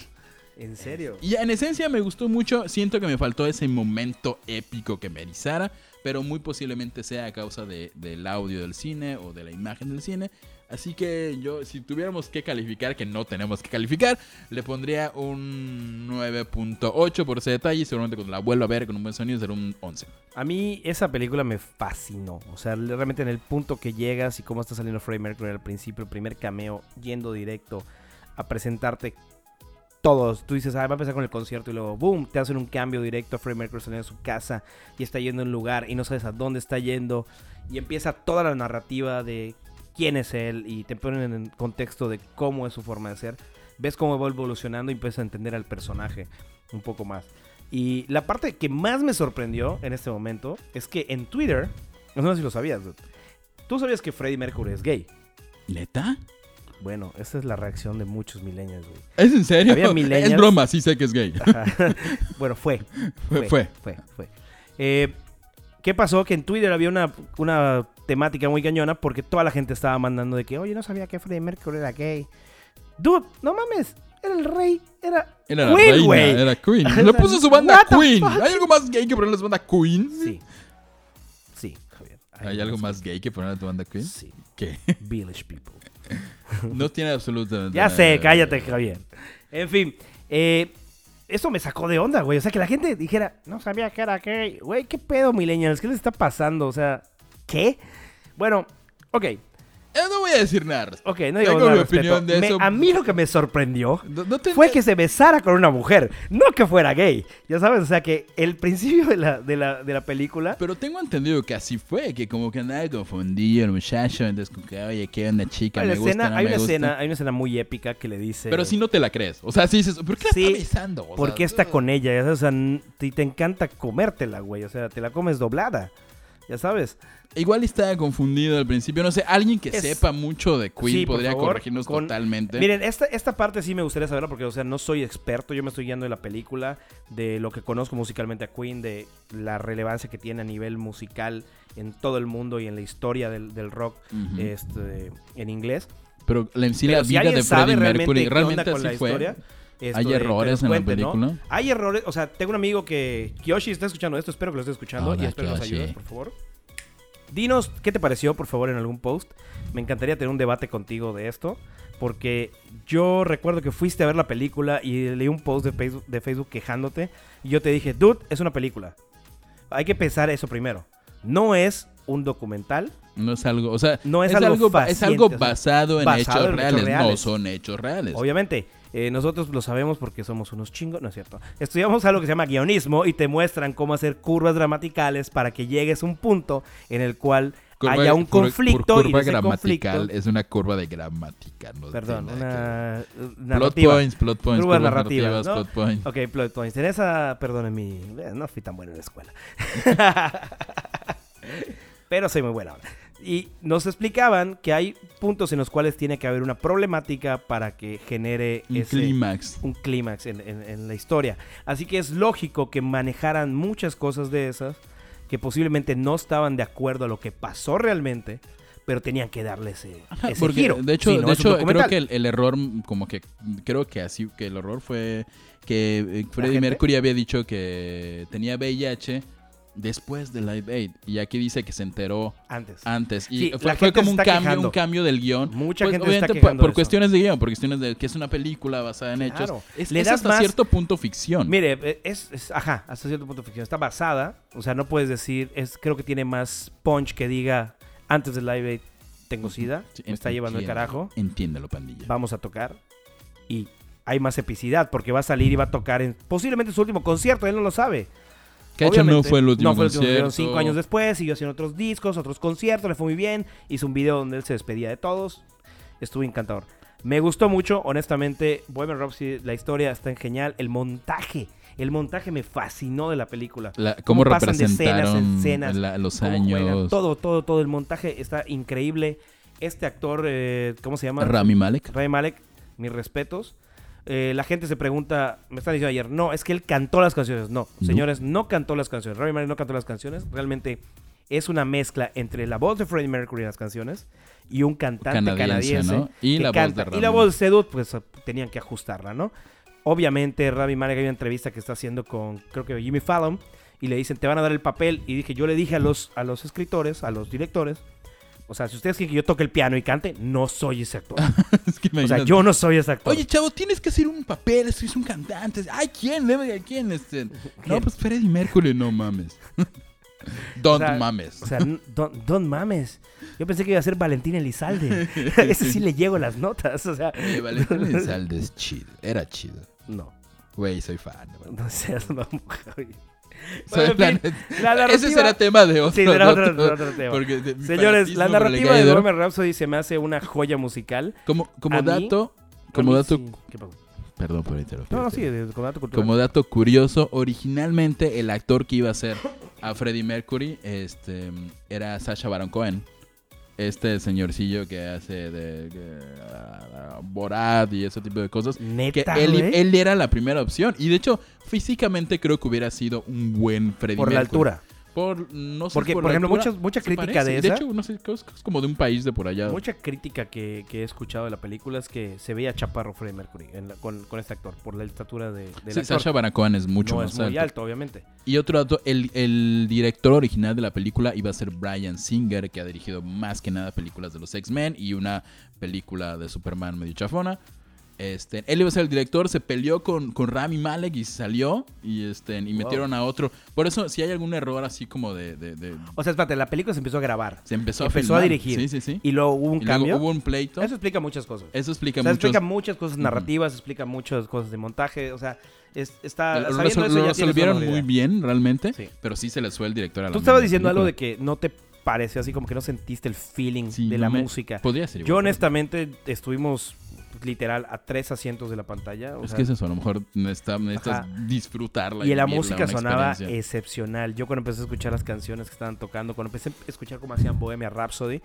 ¿En serio? Y en esencia me gustó mucho. Siento que me faltó ese momento épico que me erizara. pero muy posiblemente sea a causa de, del audio del cine o de la imagen del cine. Así que yo, si tuviéramos que calificar, que no tenemos que calificar, le pondría un 9.8 por ese detalle. Seguramente cuando la vuelva a ver con un buen sonido será un 11. A mí esa película me fascinó. O sea, realmente en el punto que llegas y cómo está saliendo Freddie Mercury al principio, el primer cameo, yendo directo a presentarte todos. Tú dices, ah, va a empezar con el concierto y luego, boom, te hacen un cambio directo a Freddie Mercury saliendo de su casa y está yendo a un lugar y no sabes a dónde está yendo. Y empieza toda la narrativa de quién es él y te ponen en contexto de cómo es su forma de ser. Ves cómo va evolucionando y empiezas a entender al personaje un poco más. Y la parte que más me sorprendió en este momento es que en Twitter, no sé si lo sabías, dude, tú sabías que Freddie Mercury es gay. ¿Neta? Bueno, esa es la reacción de muchos millennials, güey. ¿Es en serio? Había millennials. Es broma, sí sé que es gay. Bueno, fue. Fue, fue. Fue, fue. Eh, ¿Qué pasó? Que en Twitter había una, una temática muy cañona porque toda la gente estaba mandando de que, oye, no sabía que Freddie Mercury era gay. Dude, no mames, era el rey, era, Era la Queen, güey. era Queen. Lo puso su banda Queen. ¿Hay algo más gay que ponerle su banda Queen? Sí. Sí, Javier. ¿Hay algo más gay que ponerle tu banda Queen? Sí. ¿Qué? Village People. No tiene absolutamente Ya nada sé, de- cállate, Javier. En fin, eh, eso me sacó de onda, güey. O sea, que la gente dijera, no sabía que era gay. Güey, ¿qué pedo, millennials? ¿Qué les está pasando? O sea, ¿qué? Bueno, ok, no voy a decir nada. ok, no Tengo digo mi nada al opinión de Me- eso. a mí lo que me sorprendió No, no te- fue que se besara con una mujer, no que fuera gay. Ya sabes, o sea, que el principio de la, de la, de la película... Pero tengo entendido que así fue, que como que andaba confundido el muchacho, entonces como que, oye, qué onda chica, Hay me una, gusta, escena, no hay, me una gusta. escena, hay una escena muy épica que le dice... Pero si no te la crees. O sea, si dices, ¿por qué la Sí, está besando? O ¿Por qué sea, está con ella? O sea, te, te encanta comértela, güey. O sea, te la comes doblada. Ya sabes. Igual estaba confundido al principio. No sé, alguien que Es- sepa mucho de Queen Sí, podría favor, corregirnos con- totalmente. Miren, esta, esta parte sí me gustaría saberla porque, o sea, no soy experto. Yo me estoy guiando de la película, de lo que conozco musicalmente a Queen, de la relevancia que tiene a nivel musical en todo el mundo y en la historia del, del rock este, en inglés. Pero en sí Pero la si vida de Freddie realmente Mercury realmente con así la fue. historia, esto ¿Hay que errores nos en la cuente, ¿no? película? Hay errores, o sea, tengo un amigo que Kiyoshi está escuchando esto, espero que lo esté escuchando y espero nos Kiyoshi. ayudes, por favor. Dinos qué te pareció, por favor, en algún post. Me encantaría tener un debate contigo de esto, porque yo recuerdo que fuiste a ver la película y leí un post de Facebook, de Facebook quejándote y yo te dije, dude, es una película. Hay que pensar eso primero. No es un documental, No es algo, o sea, No es es, algo es basado en basado hechos en hechos reales. No son hechos reales. Obviamente, eh, nosotros lo sabemos porque somos unos chingos, no es cierto. Estudiamos algo que se llama guionismo y te muestran cómo hacer curvas gramaticales para que llegues a un punto en el cual Curva- haya un conflicto y curva ese gramatical conflicto, es una curva de gramática. No perdón, que una. Plot points, plot points, Curvas curvas narrativas, narrativas, ¿no? plot points. Ok, plot points. En esa, perdón, mi... eh, No fui tan bueno en la escuela. Pero soy muy buena ahora. Y nos explicaban que hay puntos en los cuales tiene que haber una problemática para que genere Un clímax. un clímax en, en- en la historia. Así que es lógico que manejaran muchas cosas de esas que posiblemente no estaban de acuerdo a lo que pasó realmente, pero tenían que darle ese, Ajá, ese porque giro. de hecho, Si no, de hecho creo que el, el error, como que, creo que así, que el error fue que eh, Freddie? Mercury había dicho que tenía VIH después de Live Aid. Y aquí dice que se enteró Antes. antes. Y Sí, fue, como un cambio, quejando. un cambio del guion. Mucha Pues, gente se está obviamente, por- por, de cuestiones de guion, por cuestiones de que es una película basada en hechos. Es, Le es das hasta más- cierto punto ficción. Mire, eh, es, es- ajá, hasta cierto punto ficción. Está basada, o sea, no puedes decir, es creo que tiene más punch que diga, antes del live Aid tengo sida, Sí, me está llevando el carajo, Entiéndelo, pandilla. vamos a tocar. Y hay más epicidad, porque va a salir y va a tocar en posiblemente su último concierto, él no lo sabe. Que de hecho no fue el último no fue el último, concierto. fueron cinco años después, siguió haciendo otros discos, otros conciertos, le fue muy bien, hizo un video donde él se despedía de todos, estuvo encantador. Me gustó mucho, honestamente, Bohemian Rhapsody, la historia está genial, el montaje, el montaje me fascinó de la película. La- cómo, pasan de escenas en representaron escenas, la- los cómo juegan, años. todo, todo, todo, el montaje está increíble. Este actor, eh, ¿cómo se llama? Rami Malek. Ray Malek, mis respetos. Eh, la gente se pregunta, me están diciendo ayer, no, es que él cantó las canciones. No, No. señores, no cantó las canciones. Rami Malek no cantó las canciones. Realmente es una mezcla entre la voz de Freddie Mercury en las canciones y un cantante Canadiense, canadiense, ¿no? Y que la voz canta. de Y la voz de Sedut, pues tenían que ajustarla, ¿no? Obviamente, Rami Malek hay una entrevista que está haciendo con, creo que Jimmy Fallon, y le dicen, te van a dar el papel. Y dije, yo le dije a los, a los escritores, a los directores, o sea, si ustedes quieren que yo toque el piano y cante, no soy ese actor. Es que o sea, yo no soy ese actor. Oye, chavo, tienes que hacer un papel, soy un cantante. Ay, ¿quién? Debe- ¿Quién? Este? No, ¿Quién? pues Freddie Mercury, no mames. Don't O sea, mames. O sea, don, don mames. Yo pensé que iba a ser Valentín Elizalde. Ese sí le llego las notas. O sea, Eh, Valentín Elizalde es chido. Era chido. no. Güey, soy fan. güey. No seas mamón, Bueno, en la fin, neta- la narrativa- Ese será tema de otro. Sí, será de otro, otro- otro tema. porque de mi Señores, la narrativa de Bohemian Rhapsody se me hace una joya musical. Como, como mí- dato, como dato, sí. ¿Qué pasó? perdón por interrumpir. No, sí, como dato cultural. Como dato curioso, originalmente el actor que iba a ser a Freddie Mercury este, era Sacha Baron Cohen. Este señorcillo que hace de, de, ah, Borat y ese tipo de cosas. Que Neta, él, güey? él era la primera opción. Y de hecho, físicamente creo que hubiera sido un buen Freddie Por la altura. No sé, Porque, por por ejemplo, muchas- mucha crítica de esa- hecho, no sé, que es como de un país de por allá. Mucha crítica que, que he escuchado de la película es que se veía chaparro Freddie Mercury en la- con, con este actor, por la estatura de, del Sí, Baron Cohen es mucho no más es muy alto. alto, obviamente. Y otro dato, el, el director original de la película iba a ser Brian Singer, que ha dirigido más que nada películas de los X-Men y una película de Superman medio chafona. Este, él iba a ser el director, se peleó con, con Rami Malek y salió y, este, y metieron a otro. Por eso, si hay algún error así como de... de- de- O sea, espérate, la película se empezó a grabar. se empezó, empezó a a filmar. dirigir. Sí, sí, sí. Y luego hubo un Y luego cambio. hubo un pleito. Eso explica muchas cosas. Eso explica O sea, muchos... explica muchas cosas narrativas, explica muchas cosas de montaje. O sea, es- está. Lo, resol- eso lo resolvieron muy bien, realmente. Sí. Pero sí se les fue el director a la Tú estabas diciendo algo de que no te pareció así como que no sentiste el feeling Sí, de no la me- música. Podría ser Yo honestamente estuvimos literal a tres asientos de la pantalla. o Es sea, que es eso, a lo mejor necesitas, necesitas disfrutarla. y la vivirla, música sonaba excepcional. Yo cuando empecé a escuchar las canciones que estaban tocando, cuando empecé a escuchar cómo hacían Bohemia Rhapsody,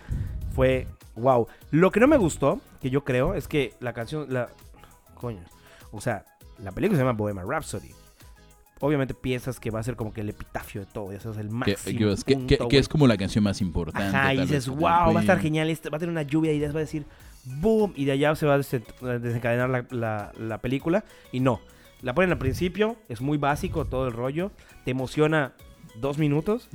fue wow. Lo que no me gustó, que yo creo, es que la canción, la coño, o sea, la película se llama Bohemia Rhapsody. Obviamente piensas que va a ser como que el epitafio de todo, eso es el máximo. que- que- punto, que- que güey. es como la canción más importante. Ajá, y dices, wow, va a estar Queen". genial, esto, va a tener una lluvia y ideas, va a decir, boom, y de allá se va a desen- a desencadenar la, la- la película. Y no, la ponen al principio, es muy básico todo el rollo, te emociona dos minutos,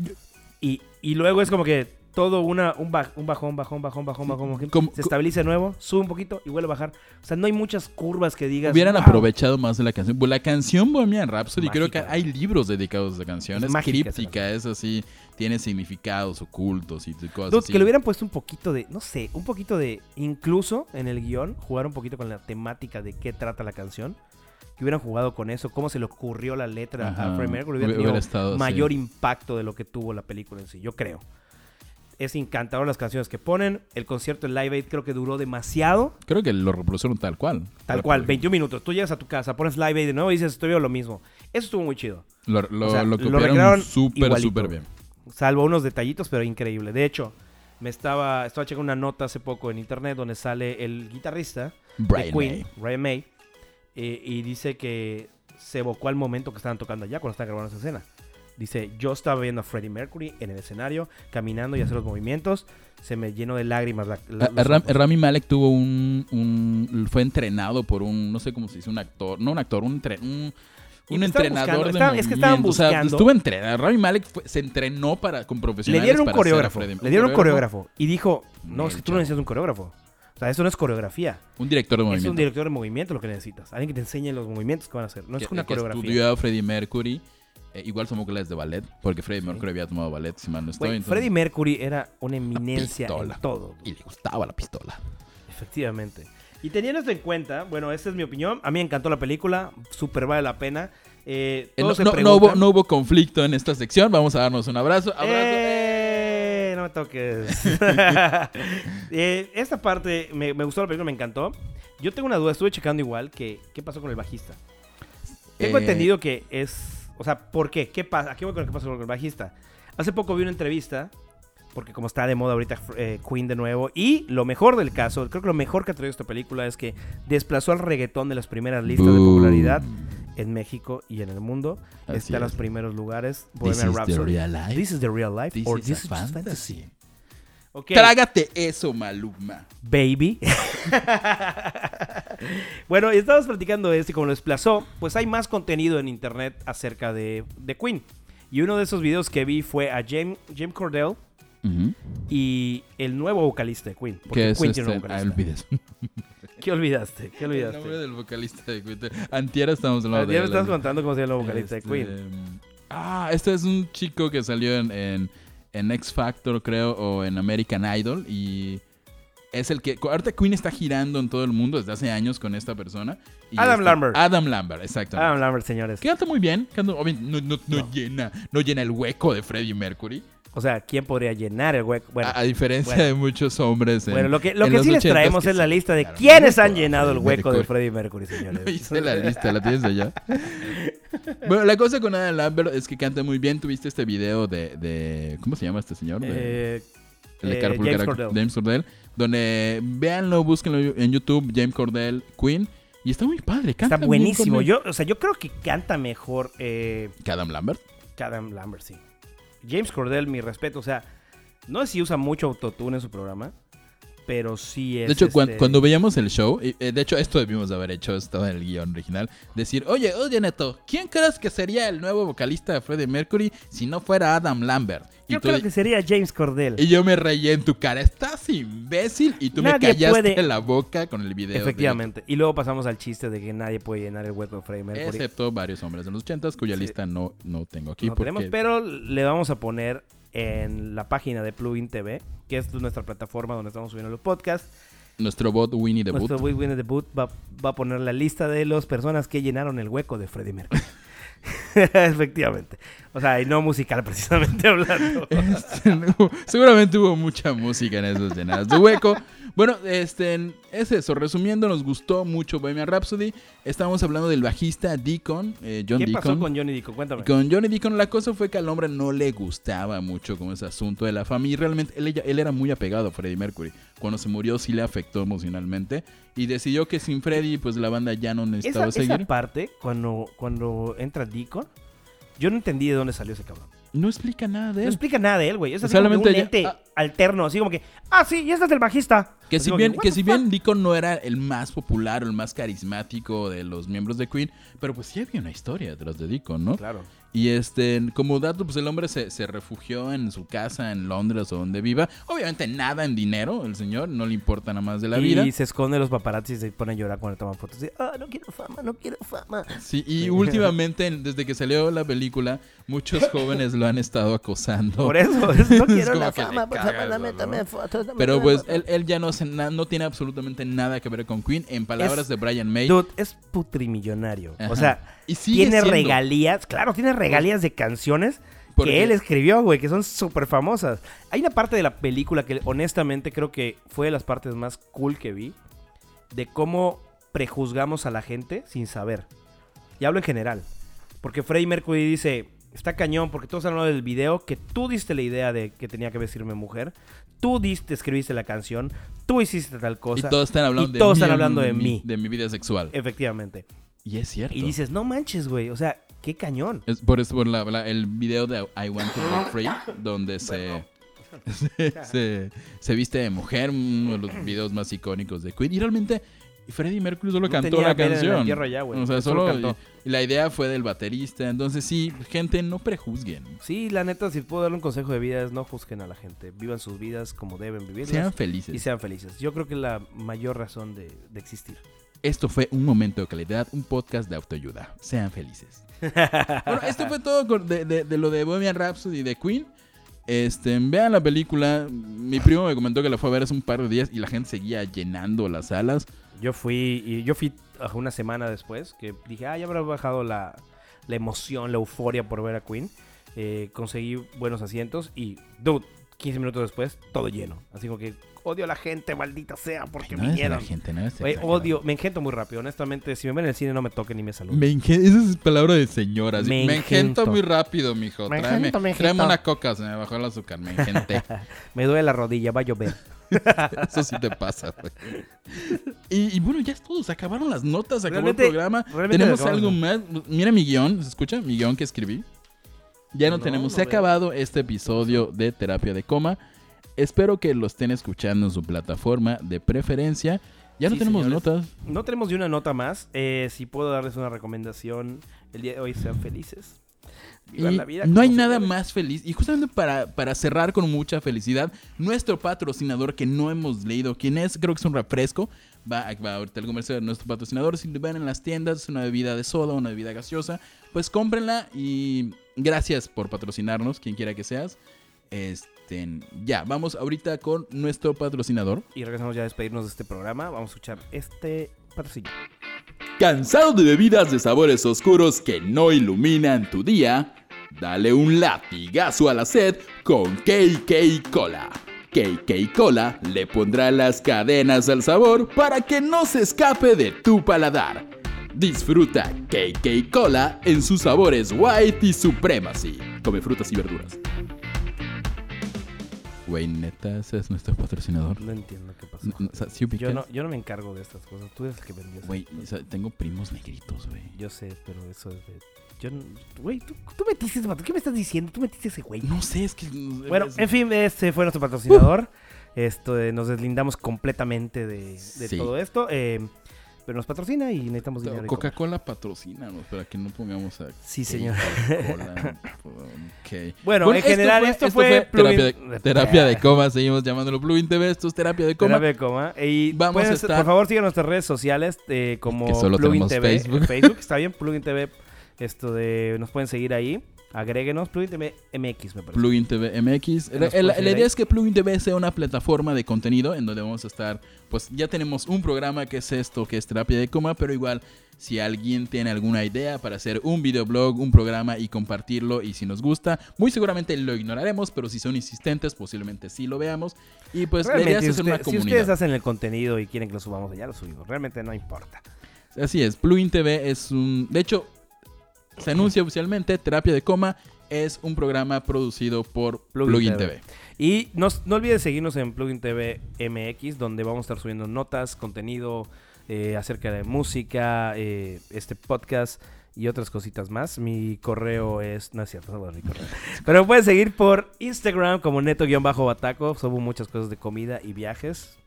y, y luego es como que todo una, un, ba- un bajón, bajón, bajón, bajón, bajón, bajón, Como- se estabiliza de nuevo, sube un poquito y vuelve a bajar. O sea, no hay muchas curvas que digas. Hubieran "Wow". aprovechado más de la canción. Pues la canción Bohemian Rhapsody, creo que Mágica. hay libros dedicados a esa canción. Es mágica críptica, es así, tiene significados ocultos y cosas Dude, así. que le hubieran puesto un poquito de, no sé, un poquito de, incluso en el guion, jugar un poquito con la temática de qué trata la canción. Que hubieran jugado con eso, cómo se le ocurrió la letra Ajá, a Freddie Mercury, hubiera hubiera tenido estado, sí. mayor impacto de lo que tuvo la película en sí, yo creo. Es encantador las canciones que ponen. El concierto en Live Aid creo que duró demasiado. Creo que lo reproducieron tal cual. Tal cual, 21 minutos. Tú llegas a tu casa, pones Live Aid de nuevo y dices, estoy viendo lo mismo. Eso estuvo muy chido. Lo, lo, O sea, lo copiaron súper, súper bien. Salvo unos detallitos, pero increíble. De hecho, me estaba, estaba checando una nota hace poco en internet donde sale el guitarrista de Brian Queen, May. Brian May, eh, y dice que se evocó al momento que estaban tocando allá cuando estaban grabando esa escena. Dice, yo estaba viendo a Freddie Mercury en el escenario, caminando y hacer los movimientos, se me llenó de lágrimas. la- la- A- a los Ram- ojos". Rami Malek tuvo un, un- Fue entrenado por un. No sé cómo se dice, un actor. No un actor, un, un, entrenador buscando, de estaban- es que estaban movimiento. O sea, buscando- estuvo entrenado. Rami Malek fue- se entrenó para, con Le profesionales. dieron un coreógrafo, le dieron un coreógrafo, y dijo, no, es que tú no necesitas un coreógrafo. O sea, eso no es coreografía. Un director de Es movimiento. un director de movimiento lo que necesitas. Alguien que te enseñe los movimientos que van a hacer. No es una que coreografía. estudió a Freddie Mercury. Eh, igual tomó clases de ballet, porque Freddie Mercury había tomado ballet, si mal no estoy. Entonces- Freddie Mercury era una eminencia pistola. en todo. Y le gustaba la pistola. Efectivamente. Y teniendo esto en cuenta, bueno, esta es mi opinión. A mí me encantó la película, súper vale la pena. Eh, Eh, no, no- hubo, no hubo conflicto en esta sección. Vamos a darnos un abrazo. Abrazo. ¡Eh! No me toques. Esta parte me, me gustó la película, me encantó. Yo tengo una duda, estuve checando igual que qué pasó con el bajista. Tengo entendido que es, o sea, ¿por qué? ¿Qué pasa? Aquí voy con qué pasó con el bajista. Hace poco vi una entrevista porque como está de moda ahorita eh, Queen de nuevo y lo mejor del caso, creo que lo mejor que ha traído esta película es que desplazó al reggaetón de las primeras listas de popularidad en México y en el mundo. Así está en los primeros lugares. This is the real life. This is the real life This or is this is fantasy. fantasy. Ok, Trágate eso, Maluma. baby. bueno, y estábamos platicando de esto y como lo desplazó, pues hay más contenido en internet acerca de, de Queen. Y uno de esos videos que vi fue a James, James Cordell Ujú. y el nuevo vocalista de Queen. Porque ¿Qué es Queen este? tiene un Ah, vocalista. olvides. ¿Qué olvidaste? ¿Qué El olvidaste? nombre del vocalista de Queen. Antier estamos hablando de me él. estás contando cómo se llama el vocalista Este, de Queen. Ah, este es un chico que salió en, en, en X Factor, creo, o en American Idol. Y es el que. Ahorita Queen está girando en todo el mundo desde hace años con esta persona. y Adam Lambert. Adam Lambert, exacto. Adam Lambert, señores. Canta muy bien. canta- no, no- no No. Llena, no llena el hueco de Freddie Mercury. O sea, ¿quién podría llenar el hueco? Bueno, a, a diferencia bueno. de muchos hombres. en- bueno lo que, lo que sí les 80s traemos que es la lista de quiénes han llenado el hueco de. Freddie Mercury, señores. No hice la lista, ¿la tienes allá? bueno, la cosa con Adam Lambert es que canta muy bien. Tuviste este video de... de- ¿Cómo se llama este señor? De- Eh, el de eh, Carpool James Cordell. James Cordell. Donde véanlo, búsquenlo en YouTube, James Cordell, Queen. Y está muy padre, canta está buenísimo. Yo, o sea, yo creo que canta mejor eh, ¿Que Adam Lambert? que Adam Lambert, sí. James Cordell, mi respeto. O sea, no sé si usa mucho autotune en su programa, pero sí es. De hecho, este, cuando veíamos el show, eh, de hecho esto debimos de haber hecho, estaba en el guion original, decir, oye, oye Neto, ¿quién crees que sería el nuevo vocalista de Freddie Mercury si no fuera Adam Lambert? Y, Yo tú- creo que sería James Cordell. y yo me reí en tu cara, estás imbécil, y tú me callaste puede- la boca con el video. de- Efectivamente. Y luego pasamos al chiste de que nadie puede llenar el hueco de Freddie Mercury. Excepto varios hombres de los ochentas cuya Sí. lista no, no tengo aquí. no porque tenemos, pero le vamos a poner en la página de Plugin TV, que es nuestra plataforma donde estamos subiendo los podcasts. nuestro bot Winnie the Nuestro Boot. Big Winner Debut va, va a poner la lista de las personas que llenaron el hueco de Freddie Mercury. Efectivamente. O sea, y no musical precisamente hablando. Este, no, seguramente hubo mucha música en esas llenadas de hueco. Bueno, este, es eso. Resumiendo, nos gustó mucho Bohemian Rhapsody. Estamos hablando del bajista Deacon, eh, John ¿Qué Deacon. pasó con Johnny Dico? Cuéntame. Con Johnny Deacon la cosa fue que al hombre no le gustaba mucho como ese asunto de la fama y realmente él, él era muy apegado a Freddie Mercury. Cuando se murió sí le afectó emocionalmente y decidió que sin Freddie pues la banda ya no necesitaba Esa, esa seguir. parte, cuando, cuando entra Deacon, yo no entendí de dónde salió ese cabrón. No explica nada de No él. explica nada de él, güey. Es así como Solamente un ya- ente ah. alterno, así como que, ah, sí, y este es el bajista. Que si bien, que si bien Deacon no era el más popular o el más carismático de los miembros de Queen, pero pues sí había una historia detrás de Deacon, ¿no? Claro. Y este, como dato, pues el hombre se, se refugió en su casa en Londres o donde viva. Obviamente nada en dinero, el señor, no le importa nada más de la y vida. se esconde los paparazzis y se pone a llorar cuando toman fotos. Ah, no quiero fama, no quiero fama. Sí, y últimamente, en- desde que salió la película, muchos jóvenes lo han estado acosando. Por eso, es- no quiero la fama, por favor, dame, fotos. Pero pues fotos". él, él ya no, hace no tiene absolutamente nada que ver con Queen. En palabras Es- de Brian May. Dude, es putrimillonario. Ajá. O sea, y tiene siendo. regalías, claro, tiene regalías de canciones que él escribió, güey, que son súper famosas. Hay una parte de la película que honestamente creo que fue de las partes más cool que vi, de cómo prejuzgamos a la gente sin saber. Y hablo en general. Porque Freddie Mercury dice, está cañón, porque todos han hablado del video, que tú diste la idea de que tenía que vestirme mujer, tú diste, escribiste la canción, tú hiciste tal Y cosa. todos están hablando y de todos mí, están hablando de mí. De mi vida sexual. Efectivamente. Y es cierto. Y dices, no manches, güey, o sea, qué cañón. Es por eso por la- la- el video de I Want to Be Free, donde se, se, se- se viste de mujer, uno de los videos más icónicos de Queen. Y realmente Freddie Mercury solo No cantó la canción. ya, o sea, Solo y la idea fue del baterista. Entonces sí, gente, no prejuzguen. Sí, la neta, si puedo darle un consejo de vida es no juzguen a la gente. Vivan sus vidas como deben vivirlas. Sean felices. y sean felices. Yo creo que es la mayor razón de, de existir. Esto fue un momento de calidad, un podcast de autoayuda. Sean felices. bueno, esto fue todo con- de, de- de lo de Bohemian Rhapsody y de Queen. Este, vean la película. Mi primo me comentó que la fue a ver hace un par de días y la gente seguía llenando las salas. Yo fui, y yo fui una semana después, que dije, ah, ya habrá bajado la, la emoción, la euforia por ver a Queen. Eh, conseguí buenos asientos y, dude, 15 minutos después, todo lleno. Así como que odio a la gente, maldita sea, porque no es de vinieron. la gente, no la odio, me engento muy rápido. Honestamente, si me ven en el cine, no me toquen ni me saluden. Me Esa es palabra de señora. Me Me, engento engento. muy rápido, mijo. Me Tráeme, engento, me tráeme una coca, se me bajó el azúcar. Me engenté. Me duele la rodilla, va a llover. Eso sí te pasa, güey. Y, y bueno, ya es todo. Se acabaron las notas, se acabó Realmente- el programa. Tenemos algo más. Mira mi guion, ¿se escucha? Mi guion que escribí. Ya no, No, tenemos. no se ha acabado este episodio de Terapia de Coma. Espero que lo estén escuchando en su plataforma de preferencia. Ya no Sí, tenemos señores. notas. No tenemos ni una nota más. Eh, si puedo darles una recomendación, el día de hoy sean felices. Vivan Y la vida no hay nada más feliz. Y justamente para, para cerrar con mucha felicidad, nuestro patrocinador que no hemos leído quién es, creo que es un refresco. Va, va ahorita el comercial de nuestro patrocinador. Si lo ven en las tiendas, es una bebida de soda, una bebida gaseosa, pues cómprenla y gracias por patrocinarnos, quien quiera que seas. Este, ya, vamos ahorita con nuestro patrocinador. Y regresamos ya a despedirnos de este programa. Vamos a escuchar este patrocinio. ¿Cansado de bebidas de sabores oscuros que no iluminan tu día? Dale un latigazo a la sed con KK Cola. KK Cola le pondrá las cadenas al sabor para que no se escape de tu paladar. Disfruta KK Cola en sus sabores White y Supremacy. Come frutas y verduras. Güey, neta, ese es nuestro patrocinador. No entiendo qué pasó. N- n- o sea, ¿sí ubicas? Yo no, yo no me encargo de estas cosas. Tú eres el que vendió. Güey, cosas. o sea, tengo primos negritos, güey. Yo sé, pero eso es de. Yo no- Güey, ¿tú, tú metiste ese pato. ¿Qué me estás diciendo? Tú metiste ese güey. No sé, es que... Bueno, es- en fin, este fue nuestro patrocinador. Esto, eh, nos deslindamos completamente de, de Sí. todo esto. eh, pero nos patrocina y necesitamos dinero. Coca-Cola patrocina, para que no pongamos a... Sí, señor. Bueno, en general, esto fue terapia, de, terapia de coma, seguimos llamándolo Plugin TV, esto es terapia de coma. Terapia de coma. Y Vamos pueden a estar- por favor, sigan nuestras redes sociales eh, como Que solo Plugin TV. Facebook. Facebook, está bien, Plugin TV. Esto de. Nos pueden seguir ahí. Agréguenos. Plugin TV MX, me parece. Plugin TV MX. La, idea es que Plugin TV sea una plataforma de contenido en donde vamos a estar, pues ya tenemos un programa que es esto, que es terapia de coma, pero igual si alguien tiene alguna idea para hacer un videoblog, un programa y compartirlo y si nos gusta, muy seguramente lo ignoraremos, pero si son insistentes posiblemente sí lo veamos y pues la idea es hacer una usted- si comunidad. ustedes hacen el contenido y quieren que lo subamos, ya lo subimos. Realmente no importa. Así es, Plugin TV es un... De hecho, se anuncia oficialmente, Terapia de Coma es un programa producido por Plugin Plugin, TV. TV. Y no, no olvides seguirnos en Plugin TV MX, donde vamos a estar subiendo notas, contenido eh, acerca de música, eh, este podcast y otras cositas más. Mi correo es. No es cierto, no mi correo. Pero pueden seguir por Instagram como neto-bataco. Subo muchas cosas de comida y viajes.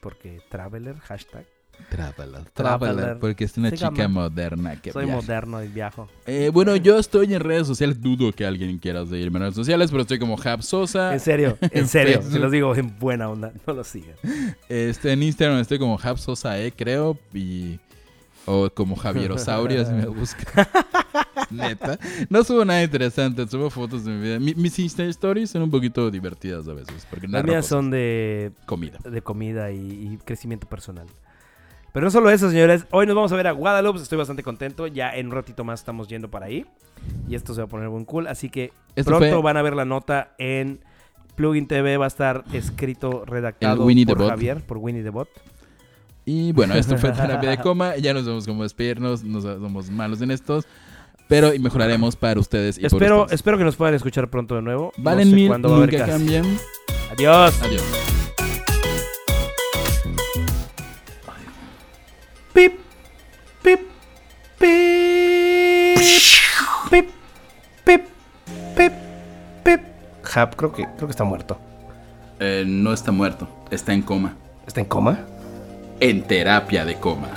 Porque Traveler, hashtag. Traveler, Traveler. Porque es una chica moderna que Soy viaja. moderno y viajo. Eh, bueno, yo estoy en redes sociales, dudo que alguien quiera seguirme en redes sociales, pero estoy como Hab Sosa. En serio, en en serio. Se los digo en buena onda. No lo sigan. Este, en Instagram estoy como Hab Sosa E, creo, y... O como Javierosaurio, si me busca. Neta. No subo nada interesante, subo fotos de mi vida. Mi- mis Insta Stories son un poquito divertidas a veces, porque Las mías son de comida. de comida y, y crecimiento personal. Pero no solo eso, señores. Hoy nos vamos a ver a Guadalupe. Estoy bastante contento. Ya en un ratito más estamos yendo para ahí. Y esto se va a poner buen cool. Así que Esto pronto fue- van a ver la nota en Plugin TV. Va a estar escrito, redactado El Winnie the por Bot. Javier, por Winnie the Bot. Y bueno, esto fue terapia de coma. Ya nos vemos cómo despedirnos. No somos malos en estos. Pero mejoraremos para ustedes y por Espero, ustedes. espero que nos puedan escuchar pronto de nuevo. No Valen sé mil, cuándo va a haber nunca cast. cambien. Adiós. Adiós. Pip, pip, pip, pip, pip, pip, pip. Hap, creo que, creo que está muerto. Eh, no está muerto, está en coma. ¿Está en coma? En terapia de coma.